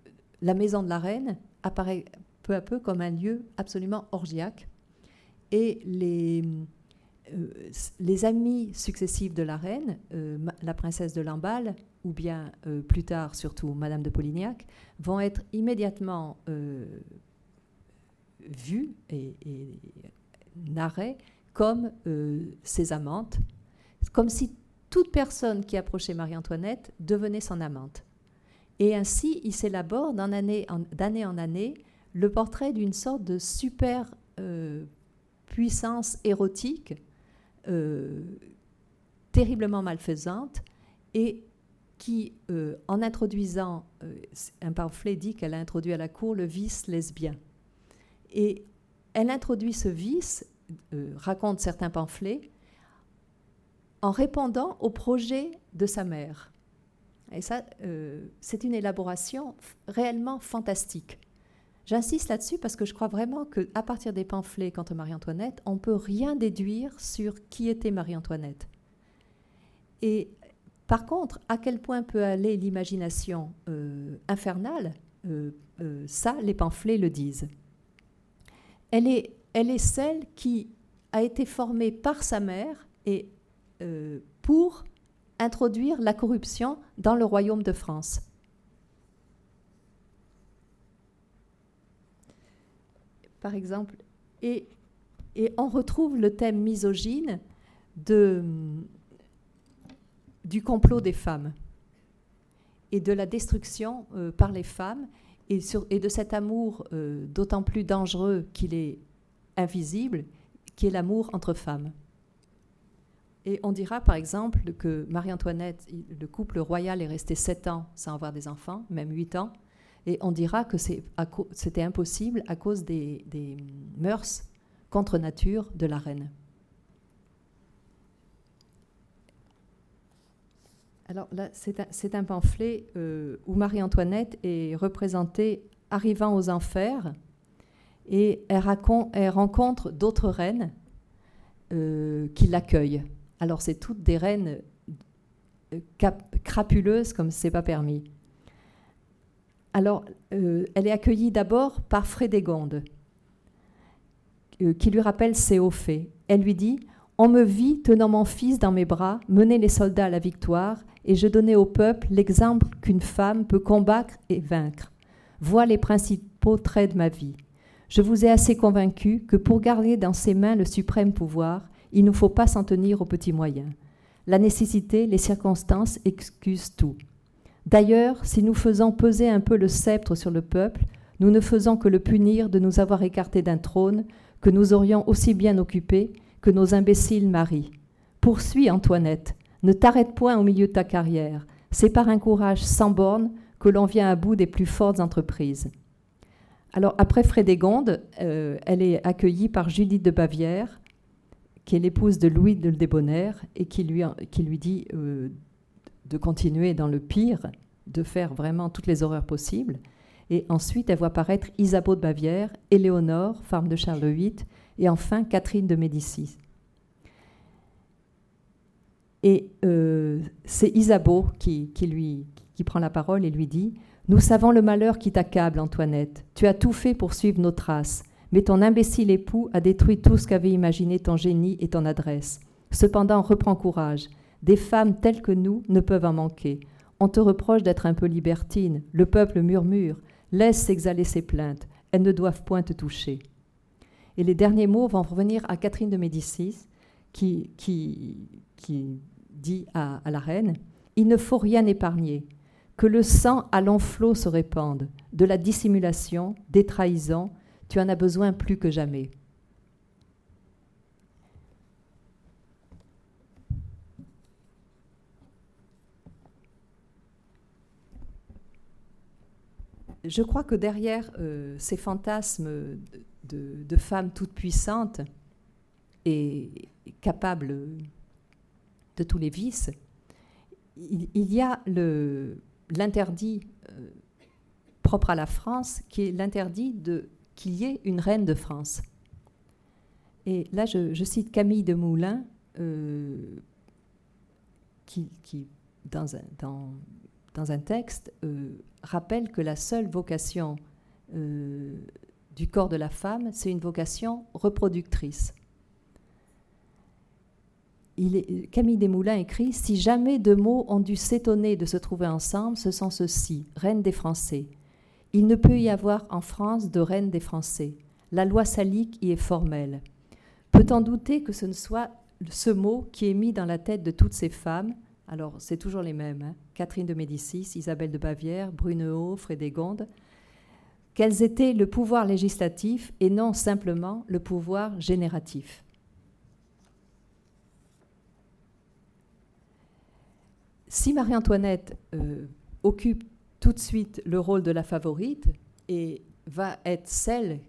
la maison de la reine apparaît peu à peu comme un lieu absolument orgiaque. Et les, euh, les amis successifs de la reine, euh, la princesse de Lamballe, ou bien plus tard surtout Madame de Polignac, vont être immédiatement vus et, et narrés comme ses amantes, comme si toute personne qui approchait Marie-Antoinette devenait son amante. Et ainsi, il s'élabore d'année en, en, année le portrait d'une sorte de super euh, puissance érotique euh, terriblement malfaisante et qui, euh, en introduisant, un pamphlet dit qu'elle a introduit à la cour le vice lesbien. Et elle introduit ce vice, raconte certains pamphlets, en répondant au projet de sa mère. Et ça, c'est une élaboration réellement fantastique. J'insiste là-dessus parce que je crois vraiment qu'à partir des pamphlets contre Marie-Antoinette, on ne peut rien déduire sur qui était Marie-Antoinette. Et par contre, à quel point peut aller l'imagination euh, infernale, euh, ça, les pamphlets le disent. Elle est, elle est celle qui a été formée par sa mère et euh, pour introduire la corruption dans le royaume de France. Par exemple, et, on retrouve le thème misogyne du complot des femmes et de la destruction euh, par les femmes et, de cet amour euh, d'autant plus dangereux qu'il est invisible, qui est l'amour entre femmes. Et on dira par exemple que Marie-Antoinette, le couple royal est resté sept ans sans avoir des enfants, même huit ans, et on dira que c'était impossible à cause des, mœurs contre nature de la reine. Alors là, c'est un, pamphlet euh, où Marie-Antoinette est représentée arrivant aux enfers et elle, rencontre d'autres reines euh, qui l'accueillent. Alors c'est toutes des reines euh, crapuleuses comme c'est pas permis. Alors euh, elle est accueillie d'abord par Frédégonde, euh, qui lui rappelle ses hauts faits. Elle lui dit On me vit tenant mon fils dans mes bras, mener les soldats à la victoire, et je donnais au peuple l'exemple qu'une femme peut combattre et vaincre. Vois les principaux traits de ma vie. Je vous ai assez convaincu que pour garder dans ses mains le suprême pouvoir, il ne faut pas s'en tenir aux petits moyens. La nécessité, les circonstances excusent tout. D'ailleurs, si nous faisons peser un peu le sceptre sur le peuple, nous ne faisons que le punir de nous avoir écartés d'un trône que nous aurions aussi bien occupé que nos imbéciles maris. Poursuis, Antoinette, ne t'arrête point au milieu de ta carrière. C'est par un courage sans borne que l'on vient à bout des plus fortes entreprises. Alors, après Frédégonde, euh, elle est accueillie par Judith de Bavière, qui est l'épouse de Louis de Débonnaire et qui lui, dit euh, de continuer dans le pire, de faire vraiment toutes les horreurs possibles. Et ensuite, elle voit apparaître Isabeau de Bavière, Éléonore, femme de Charles VIII, et enfin Catherine de Médicis. Et euh, c'est Isabeau qui, qui, lui, qui prend la parole et lui dit Nous savons le malheur qui t'accable, Antoinette. Tu as tout fait pour suivre nos traces. Mais ton imbécile époux a détruit tout ce qu'avait imaginé ton génie et ton adresse. Cependant, reprends courage. Des femmes telles que nous ne peuvent en manquer. On te reproche d'être un peu libertine. Le peuple murmure. Laisse s'exhaler ses plaintes. Elles ne doivent point te toucher. Et les derniers mots vont revenir à Catherine de Médicis, qui, dit à, la reine Il ne faut rien épargner, que le sang à long flot se répande, de la dissimulation, des trahisons, tu en as besoin plus que jamais. Je crois que derrière euh, ces fantasmes de, femmes toutes puissantes et capables de tous les vices, il, y a l'interdit euh, propre à la France qui est l'interdit qu'il y ait une reine de France. Et là, je, cite Camille de Moulin, euh, qui, dans, un, dans, dans un texte, euh, rappelle que la seule vocation euh, du corps de la femme, c'est une vocation reproductrice. Camille Desmoulins écrit Si jamais deux mots ont dû s'étonner de se trouver ensemble, ce sont ceux-ci reine des Français. Il ne peut y avoir en France de reine des Français. La loi salique y est formelle. Peut-on douter que ce ne soit ce mot qui est mis dans la tête de toutes ces femmes? Alors, c'est toujours les mêmes. Hein. Catherine de Médicis, Isabelle de Bavière, Brunehaut, Frédégonde. Quels étaient le pouvoir législatif et non simplement le pouvoir génératif? Si Marie-Antoinette euh, occupe tout de suite le rôle de la favorite et va être celle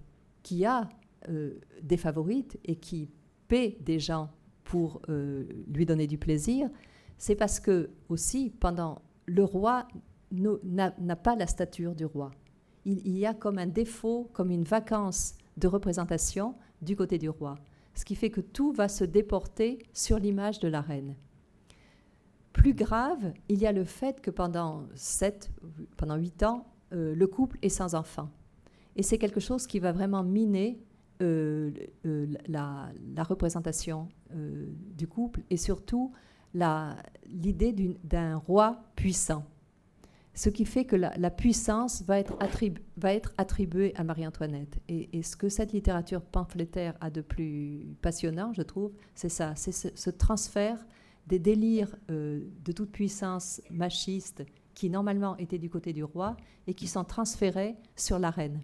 qui a euh, des favorites et qui paie des gens pour euh, lui donner du plaisir, c'est parce que aussi, pendant le roi n'a pas la stature du roi. Il, y a comme un défaut, comme une vacance de représentation du côté du roi, ce qui fait que tout va se déporter sur l'image de la reine. Plus grave, il y a le fait que pendant sept, pendant huit ans, euh, le couple est sans enfant. Et c'est quelque chose qui va vraiment miner euh, euh, la, représentation du couple et surtout l'idée d'un roi puissant. Ce qui fait que la, puissance va être, attribuée à Marie-Antoinette. Et, ce que cette littérature pamphlétaire a de plus passionnant, je trouve, c'est ça, c'est ce, transfert des délires euh, de toute puissance machiste qui normalement étaient du côté du roi et qui sont transférés sur la reine.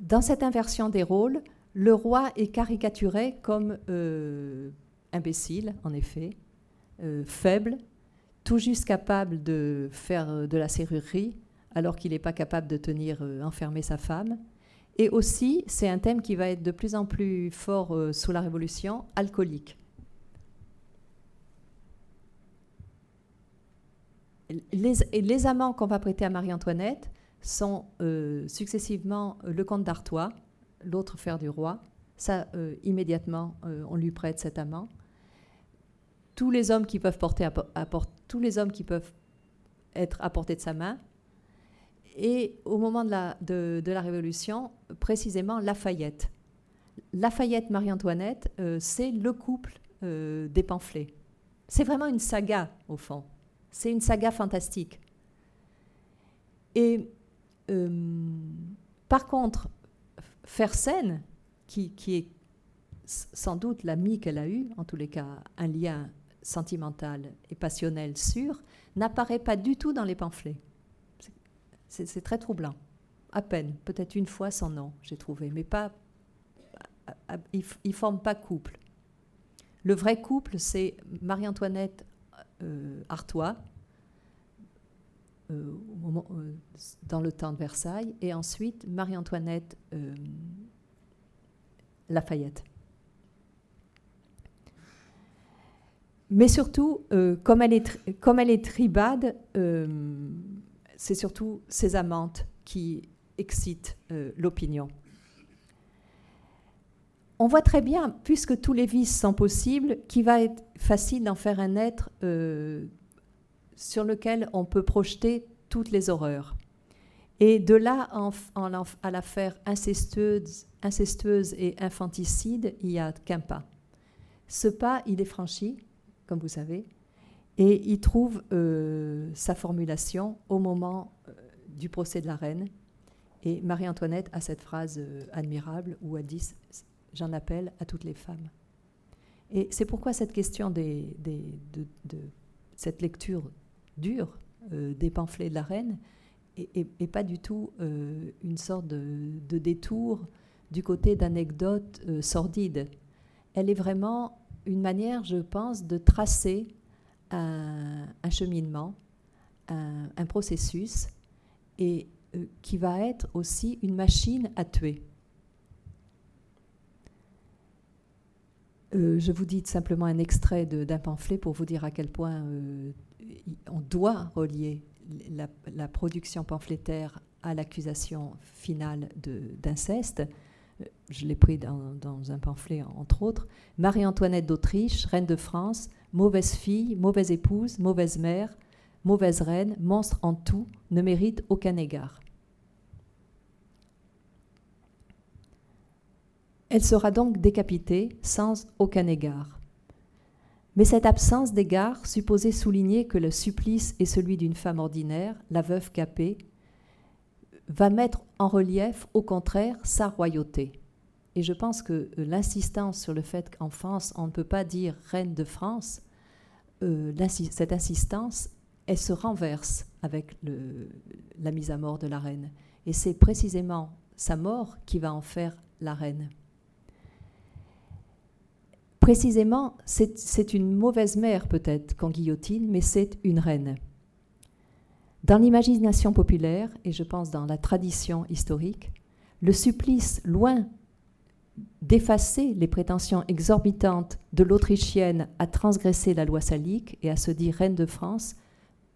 Dans cette inversion des rôles, le roi est caricaturé comme euh, imbécile, en effet, euh, faible, tout juste capable de faire euh, de la serrurerie, alors qu'il n'est pas capable de tenir enfermer sa femme. Et aussi, c'est un thème qui va être de plus en plus fort sous la Révolution, alcoolique. Les amants qu'on va prêter à Marie-Antoinette, sont euh, successivement euh, le comte d'Artois, l'autre frère du roi. Ça, euh, immédiatement, on lui prête cet amant. Tous les hommes qui peuvent porter à, tous les hommes qui peuvent être à portée de sa main. Et au moment de la, de, la Révolution, précisément Lafayette. Lafayette Marie-Antoinette, c'est le couple des pamphlets. C'est vraiment une saga, au fond. C'est une saga fantastique. Et par contre, Fersen, qui, qui est sans doute l'ami qu'elle a eu, en tous les cas un lien sentimental et passionnel sûr, n'apparaît pas du tout dans les pamphlets. C'est très troublant. À peine, peut-être une fois son nom, j'ai trouvé, mais pas. Ils ne forment pas couple. Le vrai couple, c'est Marie-Antoinette euh, Artois, euh, euh, dans le temps de Versailles, et ensuite Marie-Antoinette euh, Lafayette. Mais surtout, comme, elle est comme elle est tribade, c'est surtout ses amantes qui excitent l'opinion. On voit très bien, puisque tous les vices sont possibles, qu'il va être facile d'en faire un être sur lequel on peut projeter toutes les horreurs. Et de là à l'affaire incestueuse, incestueuse et infanticide, il n'y a qu'un pas. Ce pas, il est franchi, comme vous savez, Et il trouve euh, sa formulation au moment euh, du procès de la reine. Et Marie-Antoinette a cette phrase euh, admirable où elle dit J'en appelle à toutes les femmes. Et c'est pourquoi cette question de, cette lecture dure des pamphlets de la reine n'est pas du tout une sorte de, détour du côté d'anecdotes sordides. Elle est vraiment une manière, je pense, de tracer un, cheminement, un, processus, et euh, qui va être aussi une machine à tuer. Euh, je vous dis simplement un extrait d'un pamphlet pour vous dire à quel point euh, on doit relier la production pamphlétaire à l'accusation finale d'inceste je l'ai pris dans, un pamphlet entre autres, Marie-Antoinette d'Autriche, reine de France, mauvaise fille, mauvaise épouse, mauvaise mère, mauvaise reine, monstre en tout, ne mérite aucun égard. Elle sera donc décapitée sans aucun égard. Mais cette absence d'égard supposait souligner que le supplice est celui d'une femme ordinaire, la veuve capée, va mettre en relief, au contraire, sa royauté. Et je pense que euh, l'insistance sur le fait qu'en France, on ne peut pas dire reine de France, euh, cette insistance, elle se renverse avec la mise à mort de la reine. Et c'est précisément sa mort qui va en faire la reine. Précisément, c'est une mauvaise mère peut-être qu'en guillotine, mais c'est une reine. Dans l'imagination populaire, et je pense dans la tradition historique, le supplice, loin d'effacer les prétentions exorbitantes de l'Autrichienne à transgresser la loi salique et à se dire reine de France,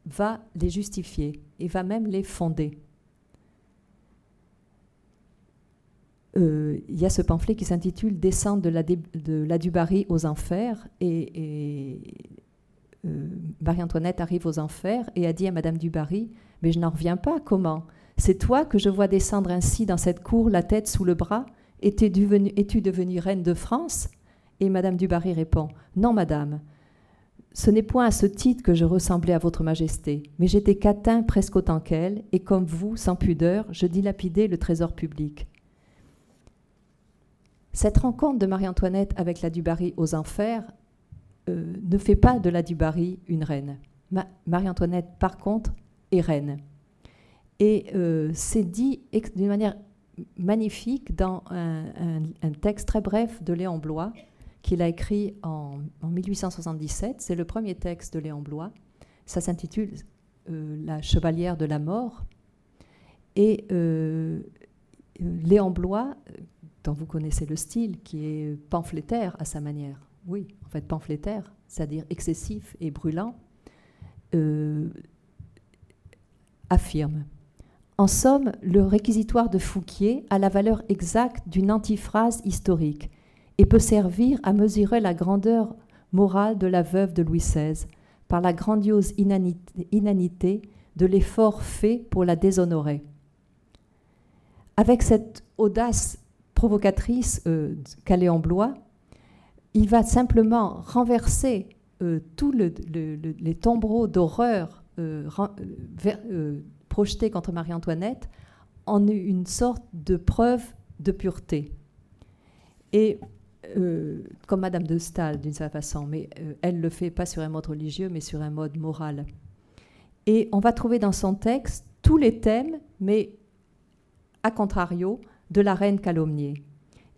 va les justifier et va même les fonder. Euh, il y a ce pamphlet qui s'intitule Descente de la, Dubarry aux enfers et euh, Marie-Antoinette arrive aux enfers et a dit à Madame du Barry Mais je n'en reviens pas, comment? C'est toi que je vois descendre ainsi dans cette cour, la tête sous le bras Es-tu devenue, reine de France? Et Madame du Barry répond Non, madame. Ce n'est point à ce titre que je ressemblais à votre majesté, mais j'étais catin presque autant qu'elle, et comme vous, sans pudeur, je dilapidais le trésor public. Cette rencontre de Marie-Antoinette avec la Dubarry aux enfers euh, ne fait pas de la Dubarry une reine. Marie-Antoinette, par contre, est reine. Et euh, c'est dit d'une manière magnifique dans un, texte très bref de Léon Blois, qu'il a écrit en, 1877. C'est le premier texte de Léon Blois. Ça s'intitule euh, La chevalière de la mort. Et Léon Blois, dont vous connaissez le style, qui est pamphlétaire à sa manière, oui, en fait pamphlétaire, c'est-à-dire excessif et brûlant, euh, affirme En somme, le réquisitoire de Fouquier a la valeur exacte d'une antiphrase historique et peut servir à mesurer la grandeur morale de la veuve de Louis XVI par la grandiose inanité, de l'effort fait pour la déshonorer. Avec cette audace provocatrice euh, en blois, il va simplement renverser euh, tous les tombereaux d'horreur euh, euh, projetés contre Marie-Antoinette en une sorte de preuve de pureté. Et comme Madame de Staël d'une certaine façon, mais elle le fait pas sur un mode religieux, mais sur un mode moral. Et on va trouver dans son texte tous les thèmes, mais à contrario, de la reine calomniée.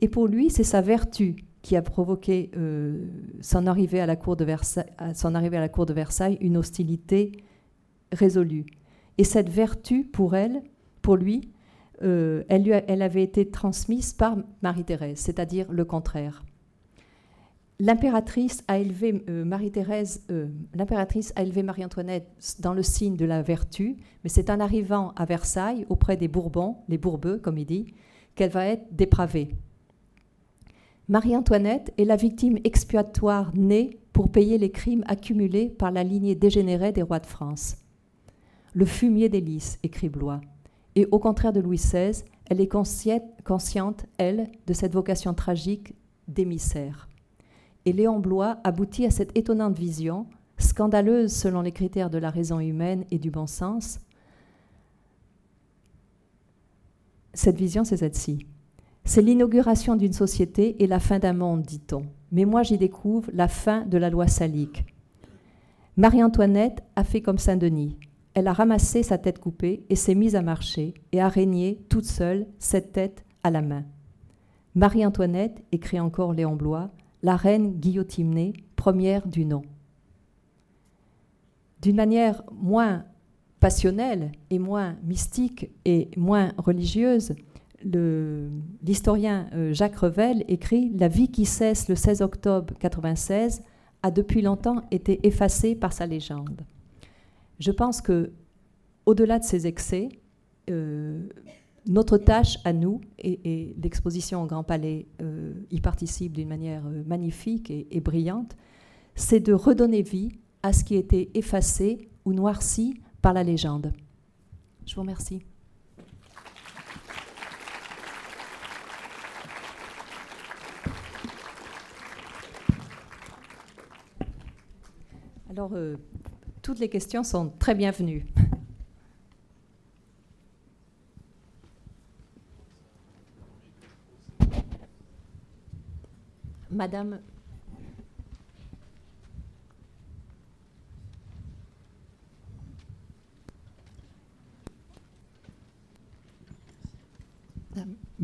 Et pour lui, c'est sa vertu qui a provoqué euh, son, arrivée à la cour de Versailles, son arrivée à la cour de Versailles une hostilité résolue. Et cette vertu, pour elle, pour lui, euh, elle, lui elle avait été transmise par Marie-Thérèse, c'est-à-dire le contraire. L'impératrice a élevé euh, Marie-Thérèse, l'impératrice a élevé Marie-Antoinette dans le signe de la vertu, mais c'est en arrivant à Versailles auprès des Bourbons, les Bourbeux comme il dit, qu'elle va être dépravée. Marie-Antoinette est la victime expiatoire née pour payer les crimes accumulés par la lignée dégénérée des rois de France. Le fumier des lys, écrit Blois. Et au contraire de Louis XVI, elle est consciente, elle, de cette vocation tragique d'émissaire. Et Léon Blois aboutit à cette étonnante vision, scandaleuse selon les critères de la raison humaine et du bon sens. Cette vision, c'est celle-ci. C'est l'inauguration d'une société et la fin d'un monde, dit-on. Mais moi, j'y découvre la fin de la loi salique. Marie-Antoinette a fait comme Saint-Denis. Elle a ramassé sa tête coupée et s'est mise à marcher et a régné toute seule, cette tête à la main. Marie-Antoinette, écrit encore Léon Blois, la reine guillotinée, première du nom. D'une manière moins passionnelle et moins mystique et moins religieuse, l'historien euh, Jacques Revel écrit La vie qui cesse le 16 octobre 96 a depuis longtemps été effacée par sa légende. Je pense que, au-delà de ces excès, euh, notre tâche à nous, et, l'exposition au Grand Palais euh, y participe d'une manière magnifique et brillante, c'est de redonner vie à ce qui était effacé ou noirci par la légende. Je vous remercie. Alors, euh, toutes les questions sont très bienvenues. Madame.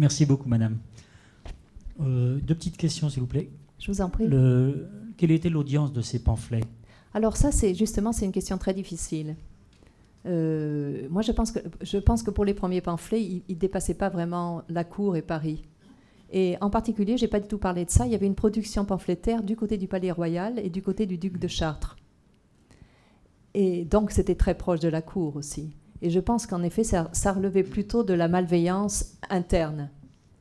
Merci beaucoup, Madame. Euh, deux petites questions, s'il vous plaît. Je vous en prie. quelle était l'audience de ces pamphlets? Alors ça, c'est justement, c'est une question très difficile. Euh, moi, je pense, que, je pense que pour les premiers pamphlets, ils ne dépassaient pas vraiment la cour et Paris. Et en particulier, je n'ai pas du tout parlé de ça, il y avait une production pamphlétaire du côté du Palais Royal et du côté du duc de Chartres. Et donc, c'était très proche de la cour aussi. Et je pense qu'en effet, ça, relevait plutôt de la malveillance interne.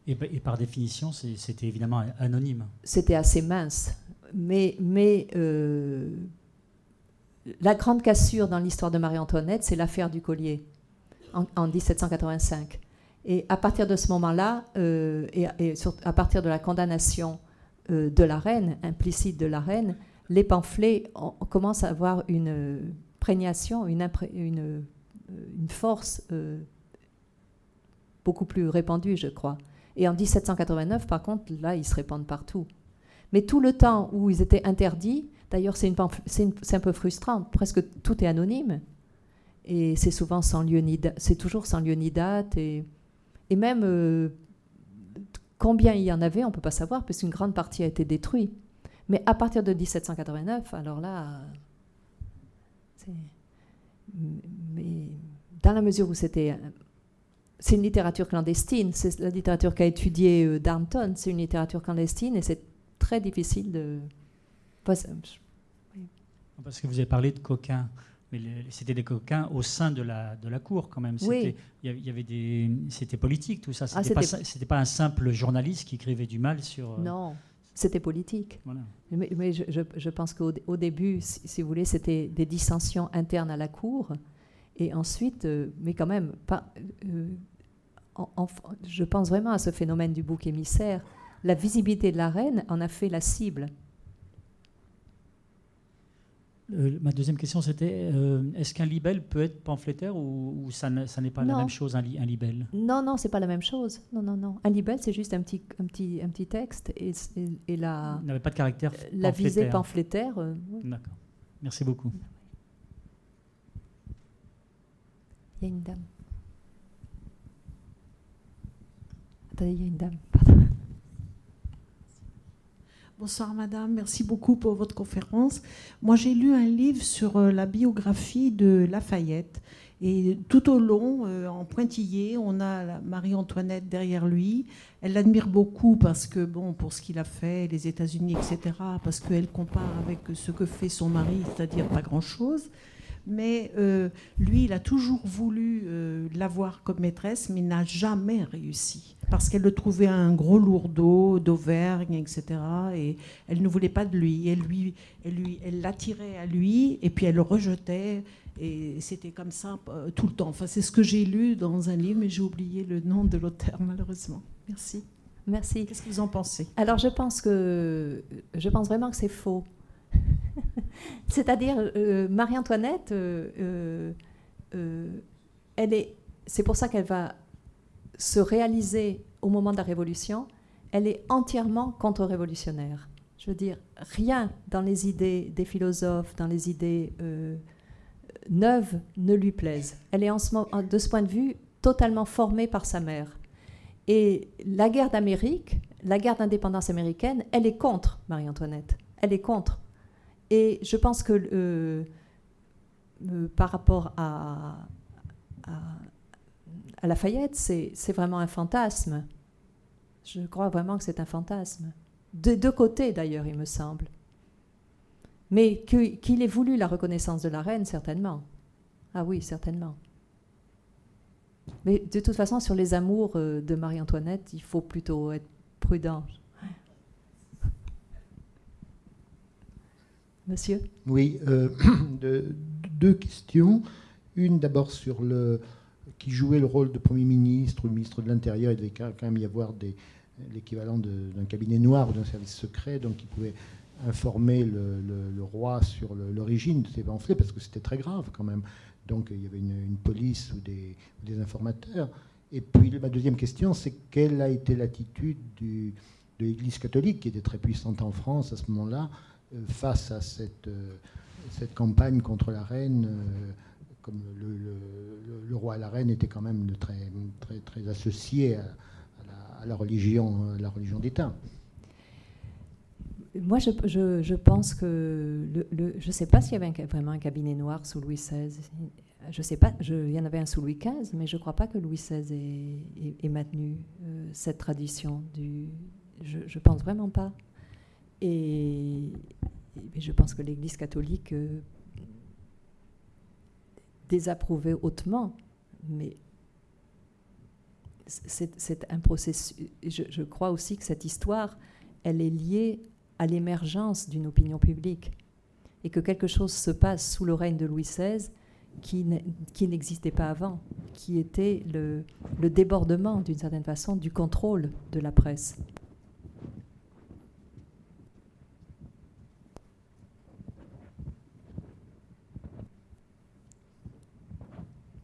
Et, par définition, c'était évidemment anonyme. C'était assez mince. Mais, mais euh, la grande cassure dans l'histoire de Marie-Antoinette, c'est l'affaire du collier en, 1785. Et à partir de ce moment-là, euh, et, à partir de la condamnation euh, de la reine, implicite de la reine, les pamphlets commencent à avoir une prégnation, une, une, une force euh, beaucoup plus répandue, je crois. Et en 1789, par contre, là, ils se répandent partout. Mais tout le temps où ils étaient interdits, D'ailleurs, c'est un peu frustrant. Presque tout est anonyme. Et c'est souvent sans lieu ni c'est toujours sans lieu ni date. Et, et même euh, combien il y en avait, on ne peut pas savoir, parce qu'une grande partie a été détruite. Mais à partir de 1789, alors là, mais dans la mesure où c'était c'est une littérature clandestine, c'est la littérature qu'a étudiée euh, Darnton, c'est une littérature clandestine et c'est très difficile de. Parce que vous avez parlé de coquins, mais c'était des coquins au sein de la, de la cour quand même. Oui. Il y avait des, c'était politique tout ça. Ah, c'était pas, pas un simple journaliste qui écrivait du mal sur. Euh, non, c'était politique. Voilà. Mais, je, je, pense qu'au au début, si, vous voulez, c'était des dissensions internes à la cour, et ensuite, euh, mais quand même, pas. Euh, je pense vraiment à ce phénomène du bouc émissaire. La visibilité de la reine en a fait la cible. Euh, ma deuxième question, c'était est-ce qu'un libelle peut être pamphlétaire ou, ça n'est pas la même chose, un, libelle? Non, non, c'est pas la même chose. Non, non, non. Un libelle, c'est juste un petit, un petit, un petit texte et, et, la. n'avait pas de caractère. La visée pamphlétaire. D'accord. Merci beaucoup. Il y a une dame. Bonsoir Madame, merci beaucoup pour votre conférence. Moi j'ai lu un livre sur euh, la biographie de Lafayette et tout au long, euh, en pointillé, on a Marie-Antoinette derrière lui. Elle l'admire beaucoup parce que, bon, pour ce qu'il a fait, les États-Unis, etc., parce qu'elle compare avec ce que fait son mari, c'est-à-dire pas grand-chose mais euh, lui, il a toujours voulu euh, l'avoir comme maîtresse, mais n'a jamais réussi. Parce qu'elle le trouvait un gros lourdeau d'Auvergne, etc. Et elle ne voulait pas de lui. Elle lui, elle lui, elle l'attirait à lui, et puis elle le rejetait. Et c'était comme ça euh, tout le temps. Enfin, c'est ce que j'ai lu dans un livre, mais j'ai oublié le nom de l'auteur, malheureusement. Merci. Merci. Qu'est-ce que vous en pensez? Alors, je pense que je pense vraiment que c'est faux. C'est-à-dire, euh, Marie-Antoinette, euh, elle est, c'est pour ça qu'elle va se réaliser au moment de la Révolution. Elle est entièrement contre-révolutionnaire. Je veux dire, rien dans les idées des philosophes, dans les idées neuves, ne lui plaise. Elle est en de ce point de vue totalement formée par sa mère. Et la guerre d'Amérique, la guerre d'indépendance américaine, elle est contre Marie-Antoinette. Elle est contre. Et je pense que euh, euh, par rapport à, à, Lafayette, c'est vraiment un fantasme. Je crois vraiment que c'est un fantasme. De deux côtés, d'ailleurs, il me semble. Mais qu'il ait voulu la reconnaissance de la reine, certainement. Ah oui, certainement. Mais de toute façon, sur les amours euh, de Marie-Antoinette, il faut plutôt être prudent. Monsieur Oui, euh, deux questions. Une d'abord sur le qui jouait le rôle de Premier ministre ou ministre de l'Intérieur. Il devait quand même y avoir l'équivalent d'un cabinet noir ou d'un service secret, donc il pouvait informer le, roi sur l'origine de ces pamphlets, parce que c'était très grave quand même. Donc il y avait une, police ou des, des, informateurs. Et puis ma deuxième question, c'est quelle a été l'attitude de l'Église catholique, qui était très puissante en France à ce moment-là, face à cette, euh, cette campagne contre la reine euh, comme le, roi et la reine étaient quand même très, très, associés à, la, religion, la religion d'État. Moi, je, je, pense que le, je ne sais pas s'il y avait vraiment un cabinet noir sous Louis XVI. Je sais pas. il y en avait un sous Louis XV, mais je ne crois pas que Louis XVI ait, maintenu cette tradition. Je, ne pense vraiment pas. Et, je pense que l'Église catholique euh, désapprouvait hautement, mais c'est un processus. Je, crois aussi que cette histoire, elle est liée à l'émergence d'une opinion publique et que quelque chose se passe sous le règne de Louis XVI qui n'existait pas avant, qui était le, le débordement, d'une certaine façon, du contrôle de la presse.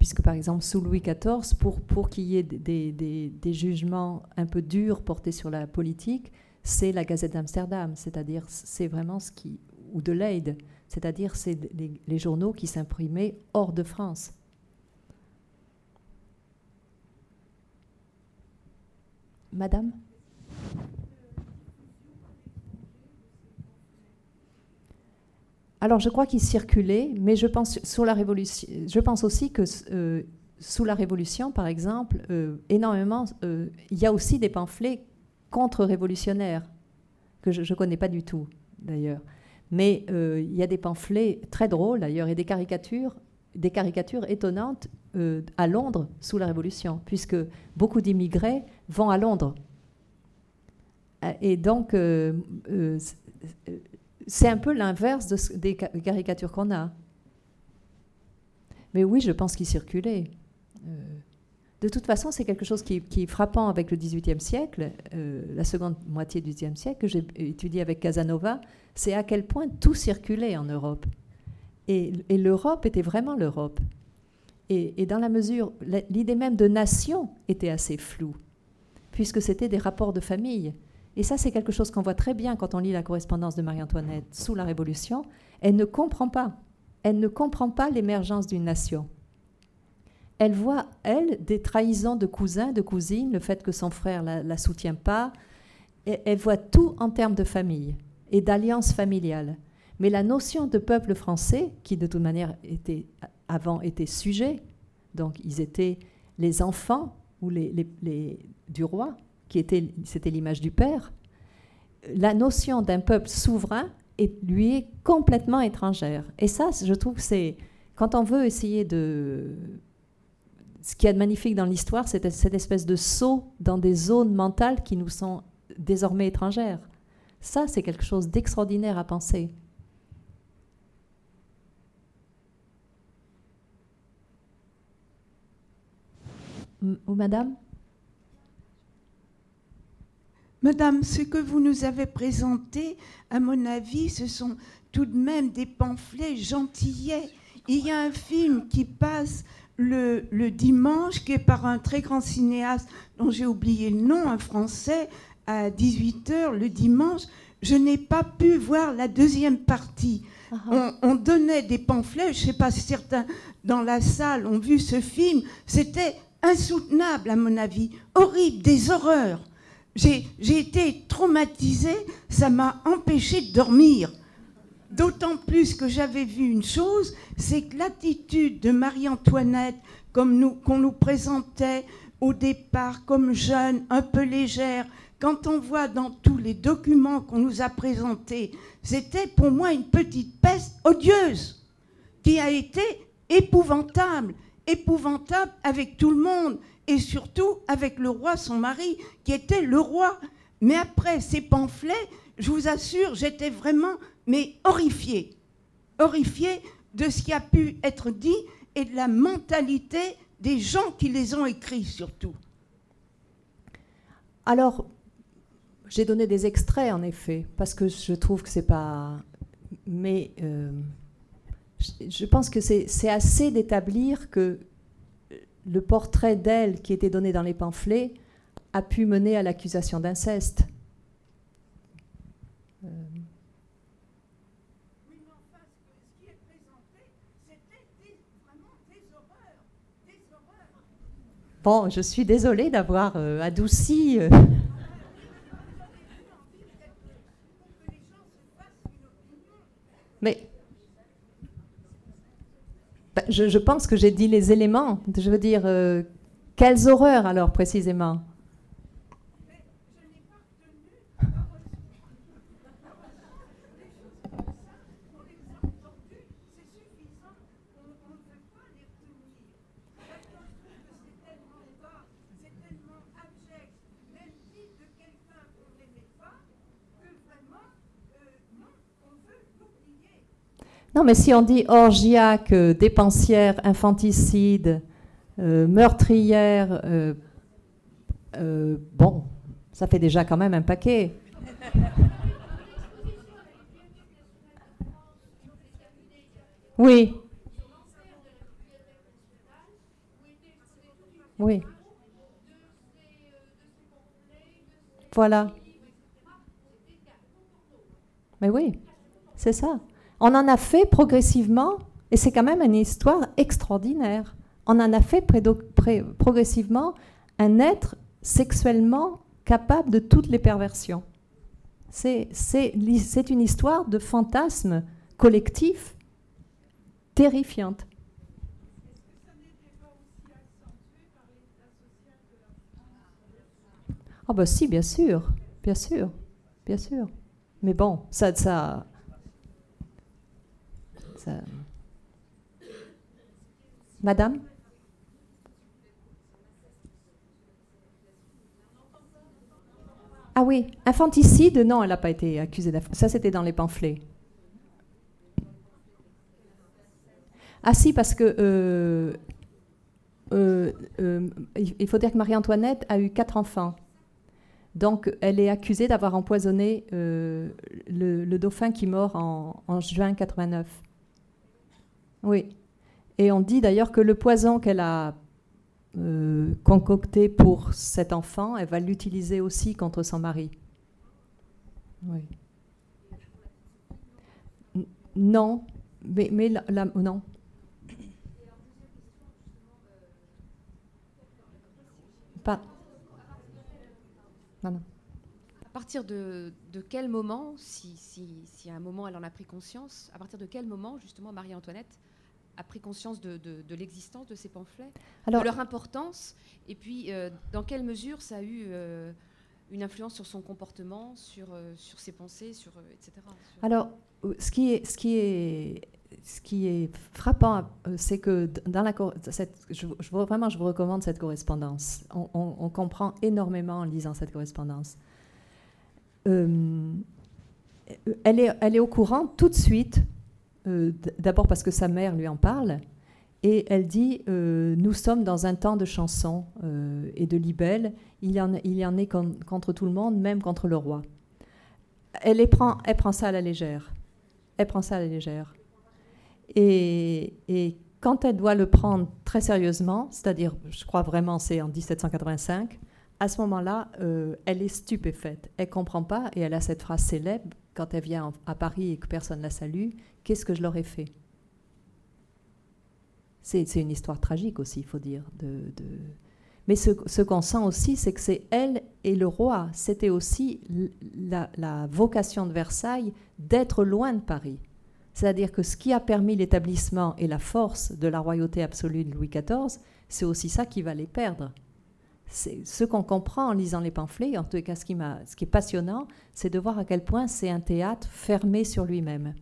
Puisque par exemple sous Louis XIV, pour, pour qu'il y ait des, des, jugements un peu durs portés sur la politique, c'est la Gazette d'Amsterdam, c'est-à-dire c'est vraiment ce qui, ou de Leyde, c'est-à-dire c'est les, journaux qui s'imprimaient hors de France. Madame? Alors je crois qu'il circulait, mais je pense, sous la révolution, je pense aussi que euh, sous la Révolution, par exemple, euh, énormément, euh, il y a aussi des pamphlets contre-révolutionnaires, que je ne connais pas du tout d'ailleurs. Mais il y a des pamphlets très drôles d'ailleurs et des caricatures, des caricatures étonnantes à Londres sous la Révolution, puisque beaucoup d'immigrés vont à Londres. Et donc, c'est un peu l'inverse des caricatures qu'on a. Mais oui, je pense qu'il circulait. Euh, de toute façon, c'est quelque chose qui, est frappant avec le XVIIIe siècle, euh, la seconde moitié du XVIIIe siècle, que j'ai étudié avec Casanova, c'est à quel point tout circulait en Europe. Et, l'Europe était vraiment l'Europe. Et, et, dans la mesure, l'idée même de nation était assez floue, puisque c'était des rapports de famille. Et ça, c'est quelque chose qu'on voit très bien quand on lit la correspondance de Marie-Antoinette sous la Révolution. Elle ne comprend pas. Elle ne comprend pas l'émergence d'une nation. Elle voit, elle, des trahisons de cousins, de cousines, le fait que son frère la, la soutient pas. elle voit tout en termes de famille et d'alliance familiale. Mais la notion de peuple français, qui de toute manière était, avant était sujet, donc ils étaient les enfants ou les, du roi, qui était, c'était l'image du père, la notion d'un peuple souverain est, lui est complètement étrangère. Et ça, je trouve que c'est, quand on veut essayer de... Ce qu'il y a de magnifique dans l'histoire, c'est cette espèce de saut dans des zones mentales qui nous sont désormais étrangères. Ça, c'est quelque chose d'extraordinaire à penser. ou madame? Madame, ce que vous nous avez présenté, à mon avis, ce sont tout de même des pamphlets gentillets. Il y a un film qui passe le, le, dimanche, qui est par un très grand cinéaste dont j'ai oublié le nom, un Français, à 18h le dimanche. Je n'ai pas pu voir la deuxième partie. Uh-huh. on, donnait des pamphlets, je ne sais pas si certains dans la salle ont vu ce film, c'était insoutenable à mon avis, horrible, des horreurs. J'ai été traumatisée, ça m'a empêché de dormir. D'autant plus que j'avais vu une chose, c'est que l'attitude de Marie-Antoinette, comme qu'on nous présentait au départ comme jeune, un peu légère, quand on voit dans tous les documents qu'on nous a présentés, c'était pour moi une petite peste odieuse qui a été épouvantable, épouvantable avec tout le monde et surtout avec le roi, son mari, qui était le roi. Mais après ces pamphlets, je vous assure, j'étais vraiment mais horrifiée, horrifiée de ce qui a pu être dit et de la mentalité des gens qui les ont écrits surtout. Alors, j'ai donné des extraits, en effet, parce que je trouve que c'est pas. Mais euh, je pense que c'est assez d'établir que le portrait d'elle qui était donné dans les pamphlets a pu mener à l'accusation d'inceste. Euh. Bon, je suis désolée d'avoir euh, adouci. Mais ben, je, pense que j'ai dit les éléments. Je veux dire, euh, quelles horreurs alors précisément? Non, mais si on dit orgiaque, euh, dépensière, infanticide, euh, meurtrière, euh, bon, ça fait déjà quand même un paquet. Oui. Oui. Voilà. Mais oui, c'est ça. On en a fait progressivement, et c'est quand même une histoire extraordinaire, on en a fait progressivement un être sexuellement capable de toutes les perversions. C'est une histoire de fantasme collectif terrifiante. Ah bah si, bien sûr, bien sûr, bien sûr. Mais bon, ça, Madame? Ah oui, infanticide, non, elle n'a pas été accusée d'infanticide. Ça, c'était dans les pamphlets. Ah si, parce que euh, euh, euh, il faut dire que Marie-Antoinette a eu quatre enfants. Donc, elle est accusée d'avoir empoisonné le, dauphin qui mort en, en juin 89. Oui. Et on dit d'ailleurs que le poison qu'elle a euh, concocté pour cet enfant, elle va l'utiliser aussi contre son mari. Oui. non, mais, mais la, non. Pas. Non, non. À partir de, quel moment, si, si, si, à un moment elle en a pris conscience, à partir de quel moment justement Marie-Antoinette a pris conscience de, l'existence de ces pamphlets, de leur importance, et puis euh, dans quelle mesure ça a eu euh, une influence sur son comportement, sur, euh, sur ses pensées, sur, etc. Alors, ce qui est, ce qui est, ce qui est frappant, c'est que dans la, cette, je, vraiment, je vous recommande cette correspondance. On, comprend énormément en lisant cette correspondance. elle, est, elle est au courant tout de suite d'abord parce que sa mère lui en parle, et elle dit euh, Nous sommes dans un temps de chansons. Euh, et de libelles, il y en, il y en est contre tout le monde, même contre le roi. Elle, prend, elle prend ça à la légère. Elle prend ça à la légère. Et, et quand elle doit le prendre très sérieusement, c'est-à-dire, je crois vraiment, c'est en 1785, à ce moment-là, euh, elle est stupéfaite. Elle comprend pas et elle a cette phrase célèbre quand elle vient à Paris et que personne la salue. Qu'est-ce que je leur ai fait? C'est une histoire tragique aussi, il faut dire. De, Mais ce, qu'on sent aussi, c'est que c'est elle et le roi. C'était aussi la vocation de Versailles d'être loin de Paris. C'est-à-dire que ce qui a permis l'établissement et la force de la royauté absolue de Louis XIV, c'est aussi ça qui va les perdre ce qu'on comprend en lisant les pamphlets, en tout cas ce qui, ce qui est passionnant, c'est de voir à quel point c'est un théâtre fermé sur lui-même.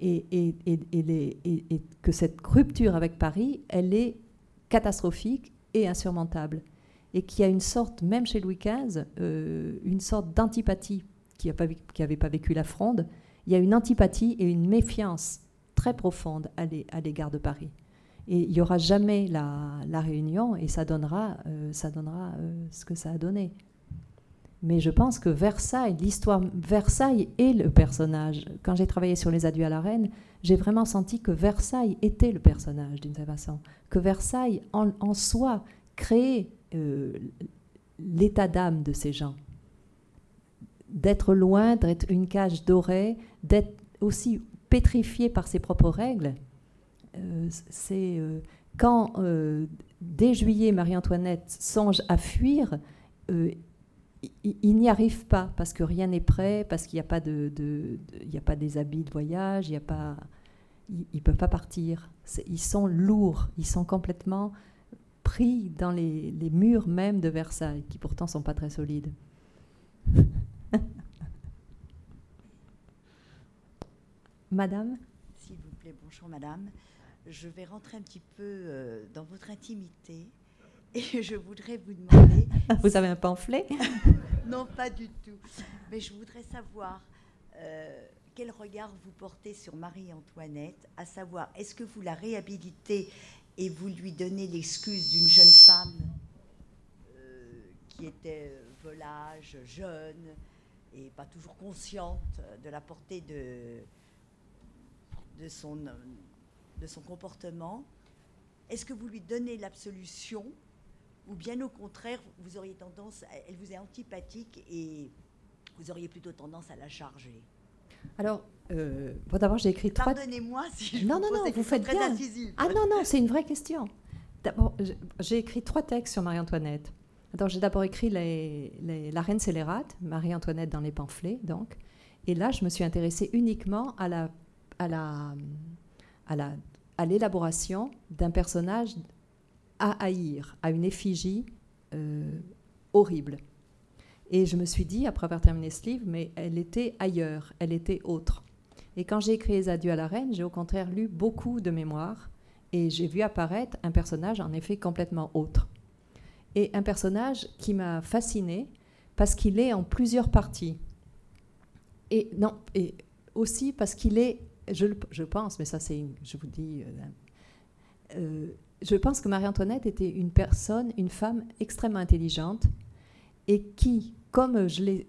Et, que cette rupture avec Paris, elle est catastrophique et insurmontable. Et qu'il y a une sorte, même chez Louis XV, euh, une sorte d'antipathie qui n'avait pas vécu la fronde. Il y a une antipathie et une méfiance très profonde à l'égard de Paris. Et il n'y aura jamais la, réunion et ça donnera, euh, ça donnera euh, ce que ça a donné. Mais je pense que Versailles, l'histoire Versailles est le personnage. Quand j'ai travaillé sur les adieux à la reine, j'ai vraiment senti que Versailles était le personnage d'une certaine façon. Que Versailles en, soi créait euh, l'état d'âme de ces gens. D'être loin, d'être une cage dorée, d'être aussi pétrifié par ses propres règles c'est euh, quand, euh, dès juillet, Marie-Antoinette songe à fuir, il, n'y arrive pas parce que rien n'est prêt, parce qu'il n'y a, pas de, a pas des habits de voyage, il n'y a pas, ils ne peuvent pas partir. Ils sont lourds, ils sont complètement pris dans les, les, murs même de Versailles, qui pourtant sont pas très solides. Madame? S'il vous plaît, bonjour Madame je vais rentrer un petit peu euh, dans votre intimité et je voudrais vous demander. vous avez un pamphlet? Non, pas du tout. Mais je voudrais savoir euh, quel regard vous portez sur Marie-Antoinette, à savoir, est-ce que vous la réhabilitez et vous lui donnez l'excuse d'une jeune femme euh, qui était volage, jeune et pas toujours consciente de la portée de, de son de son comportement, est-ce que vous lui donnez l'absolution ou bien au contraire, vous auriez tendance, elle vous est antipathique et vous auriez plutôt tendance à la charger? Alors, euh, d'abord, j'ai écrit trois. Pardonnez-moi si je non, non, non, vous faites très bien. Ah non, non, c'est une vraie question. D'abord, j'ai écrit trois textes sur Marie-Antoinette. Alors, j'ai d'abord écrit les, La Reine scélérate, Marie-Antoinette dans les pamphlets, donc. Et là, je me suis intéressée uniquement à la, à la, à la à l'élaboration d'un personnage à haïr, à une effigie euh, horrible. Et je me suis dit, après avoir terminé ce livre, mais elle était ailleurs, elle était autre. Et quand j'ai écrit Les Adieux à la Reine, j'ai au contraire lu beaucoup de mémoires et j'ai vu apparaître un personnage en effet complètement autre. Et un personnage qui m'a fasciné parce qu'il est en plusieurs parties. Et non, et aussi parce qu'il est je, pense, mais ça c'est, je vous dis, euh, euh, je pense que Marie-Antoinette était une personne, une femme extrêmement intelligente et qui, comme je l'ai,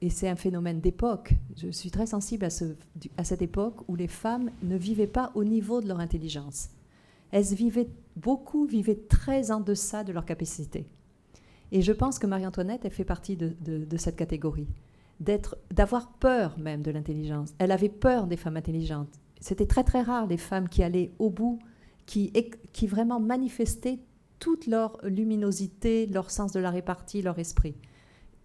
et c'est un phénomène d'époque, je suis très sensible à, ce, à cette époque où les femmes ne vivaient pas au niveau de leur intelligence. Elles vivaient, beaucoup vivaient très en deçà de leur capacité. Et je pense que Marie-Antoinette, elle fait partie de, de cette catégorie d'avoir peur même de l'intelligence. Elle avait peur des femmes intelligentes. C'était très très rare les femmes qui allaient au bout, qui, qui vraiment manifestaient toute leur luminosité, leur sens de la répartie, leur esprit.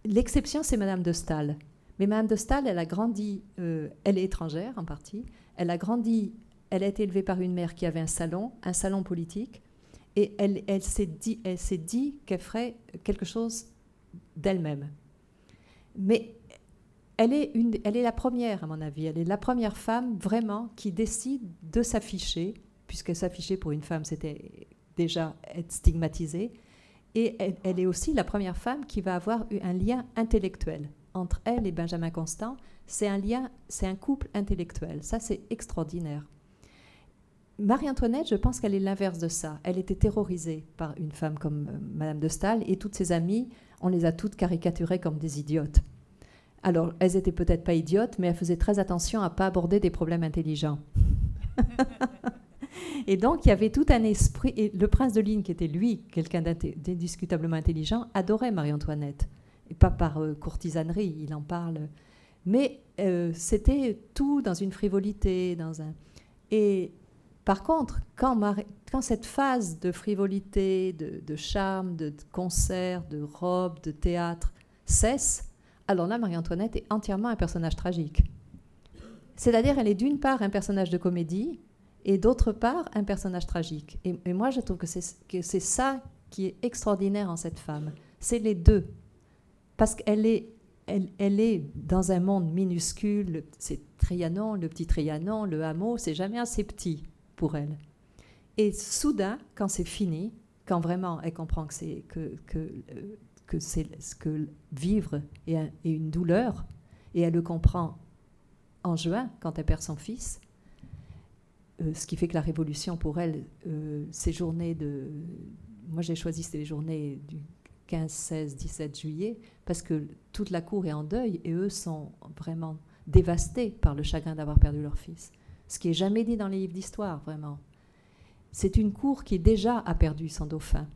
L'exception, c'est Madame de Staël. Mais Madame de Staël, elle a grandi, euh, elle est étrangère en partie, elle a grandi, elle a été élevée par une mère qui avait un salon, un salon politique, et elle, elle s'est dit, elle s'est dit qu'elle ferait quelque chose d'elle-même. Mais elle est, elle la première, à mon avis, elle est la première femme vraiment qui décide de s'afficher, puisque s'afficher pour une femme, c'était déjà être stigmatisée. Et elle, est aussi la première femme qui va avoir eu un lien intellectuel entre elle et Benjamin Constant. C'est un lien, c'est un couple intellectuel. Ça, c'est extraordinaire. Marie-Antoinette, je pense qu'elle est l'inverse de ça. Elle était terrorisée par une femme comme euh, Madame de Staël et toutes ses amies, on les a toutes caricaturées comme des idiotes. Alors, elles étaient peut-être pas idiotes, mais elles faisaient très attention à pas aborder des problèmes intelligents. et donc, il y avait tout un esprit. Et le prince de Ligne, qui était lui, quelqu'un d'indiscutablement intelligent, adorait Marie-Antoinette. Et pas par euh, courtisanerie, il en parle. Mais euh, c'était tout dans une frivolité, dans un. Et par contre, quand, quand cette phase de frivolité, de, charme, de, concert, de robe, de théâtre cesse, alors là, Marie-Antoinette est entièrement un personnage tragique. C'est-à-dire, elle est d'une part un personnage de comédie et d'autre part un personnage tragique. Et, moi, je trouve que c'est ça qui est extraordinaire en cette femme. C'est les deux. Parce qu'elle est, elle, elle, est dans un monde minuscule. C'est Trianon, le petit Trianon, le hameau, c'est jamais assez petit pour elle. Et soudain, quand c'est fini, quand vraiment elle comprend que c'est que, que, que, que vivre est, une douleur, et elle le comprend en juin, quand elle perd son fils, euh, ce qui fait que la révolution pour elle, euh, ces journées de... Moi j'ai choisi ces journées du 15, 16, 17 juillet, parce que toute la cour est en deuil, et eux sont vraiment dévastés par le chagrin d'avoir perdu leur fils ce qui est jamais dit dans les livres d'histoire, vraiment. C'est une cour qui déjà a perdu son dauphin.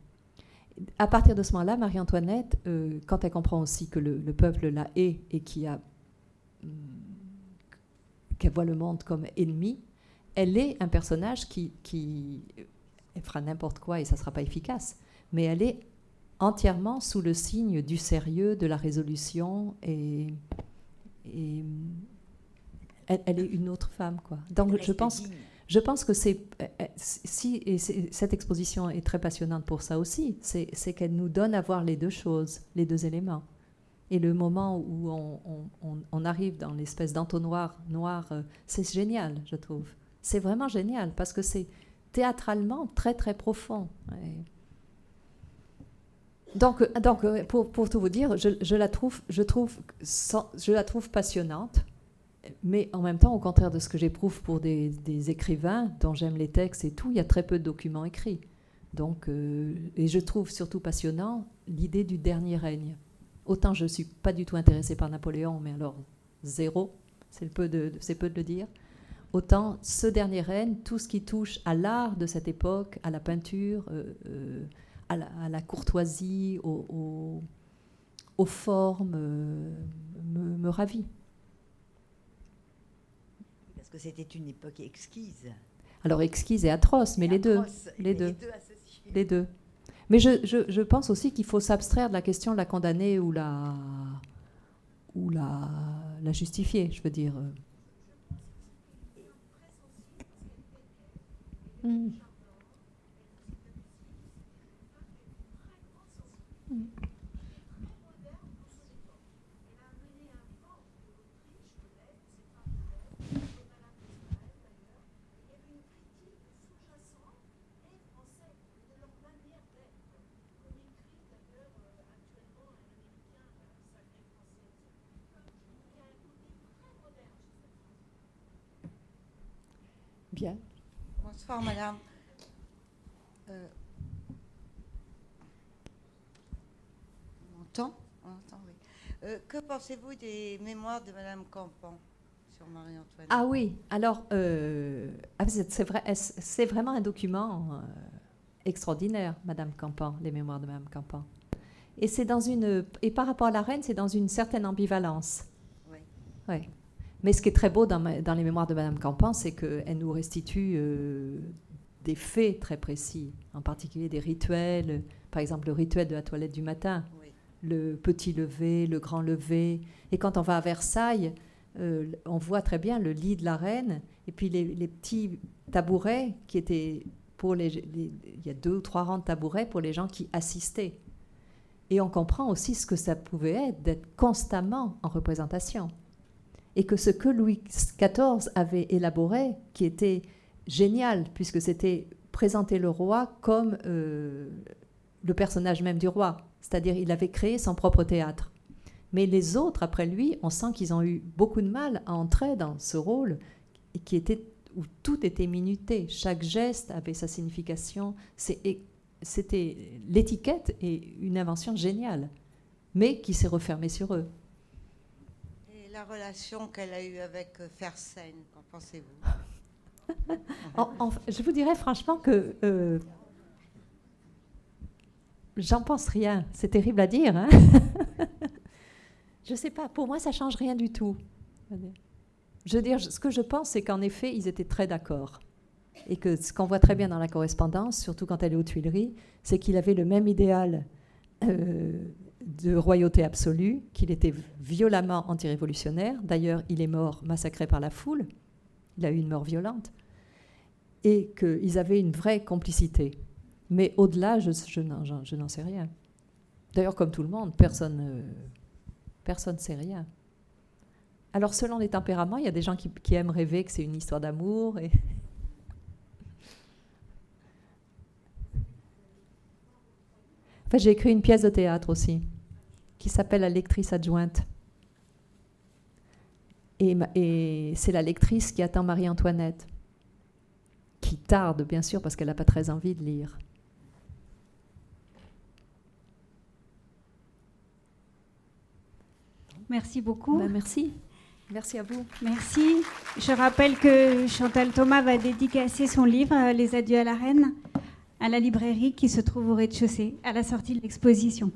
À partir de ce moment-là, Marie-Antoinette, euh, quand elle comprend aussi que le, peuple la hait et qui a hmm, qu'elle voit le monde comme ennemi, elle est un personnage qui, qui elle fera n'importe quoi et ça ne sera pas efficace, mais elle est entièrement sous le signe du sérieux, de la résolution et, et elle, est une autre femme, quoi. Donc je pense, je pense que c'est euh, euh, si et cette exposition est très passionnante pour ça aussi, c'est qu'elle nous donne à voir les deux choses, les deux éléments. Et le moment où on, arrive dans l'espèce d'entonnoir noir, euh, c'est génial, je trouve. C'est vraiment génial parce que c'est théâtralement très très profond. Donc, donc pour, pour, tout vous dire, je, la trouve, je trouve, je la trouve passionnante mais en même temps, au contraire de ce que j'éprouve pour des, écrivains dont j'aime les textes et tout, il y a très peu de documents écrits. Donc, euh, et je trouve surtout passionnant l'idée du dernier règne. Autant je ne suis pas du tout intéressée par Napoléon, mais alors zéro, c'est peu, de, le dire. Autant ce dernier règne, tout ce qui touche à l'art de cette époque, à la peinture, euh, euh, à, la, courtoisie, aux, formes, me, me ravit que c'était une époque exquise. Alors exquise et atroce, mais les, deux, les, deux. Les deux. Mais je, je, je pense aussi qu'il faut s'abstraire de la question de la condamner ou la, ou la, la justifier, je veux dire. Mmh. Bonsoir, madame. Euh, on entend, oui. Euh, que pensez-vous des mémoires de madame Campan sur Marie-Antoinette? Ah oui, alors, euh, ah, c'est vrai, c'est vraiment un document extraordinaire, madame Campan, les mémoires de madame Campan. Et c'est dans une, et par rapport à la reine, c'est dans une certaine ambivalence. Oui. Oui. Mais ce qui est très beau dans, les mémoires de Madame Campan, c'est qu'elle nous restitue euh, des faits très précis, en particulier des rituels, par exemple le rituel de la toilette du matin, le petit lever, le grand lever. Et quand on va à Versailles, euh, on voit très bien le lit de la reine et puis les, petits tabourets qui étaient pour les, Il y a deux ou trois rangs de tabourets pour les gens qui assistaient. Et on comprend aussi ce que ça pouvait être d'être constamment en représentation et que ce que Louis XIV avait élaboré, qui était génial, puisque c'était présenter le roi comme euh, le personnage même du roi, c'est-à-dire il avait créé son propre théâtre. Mais les autres, après lui, on sent qu'ils ont eu beaucoup de mal à entrer dans ce rôle qui était où tout était minuté, chaque geste avait sa signification. C'était l'étiquette et une invention géniale, mais qui s'est refermée sur eux. La relation qu'elle a eue avec euh, Fersen, qu'en pensez-vous? Je vous dirais franchement que euh, j'en pense rien. C'est terrible à dire. Hein je ne sais pas, pour moi, ça change rien du tout. Je veux dire, ce que je pense, c'est qu'en effet, ils étaient très d'accord. Et que ce qu'on voit très bien dans la correspondance, surtout quand elle est aux Tuileries, c'est qu'il avait le même idéal euh, de royauté absolue, qu'il était violemment antirévolutionnaire. D'ailleurs, il est mort massacré par la foule. Il a eu une mort violente. Et qu'ils avaient une vraie complicité. Mais au-delà, je, n'en sais rien. D'ailleurs, comme tout le monde, personne ne sait rien. Alors, selon les tempéraments, il y a des gens qui, aiment rêver que c'est une histoire d'amour. Et... j'ai écrit une pièce de théâtre aussi, qui s'appelle La lectrice adjointe. Et, et c'est la lectrice qui attend Marie-Antoinette, qui tarde, bien sûr, parce qu'elle n'a pas très envie de lire. Merci beaucoup. Ben, merci. Merci à vous. Merci. Je rappelle que Chantal Thomas va dédicacer son livre euh, Les adieux à la reine à la librairie qui se trouve au rez-de-chaussée à la sortie de l'exposition.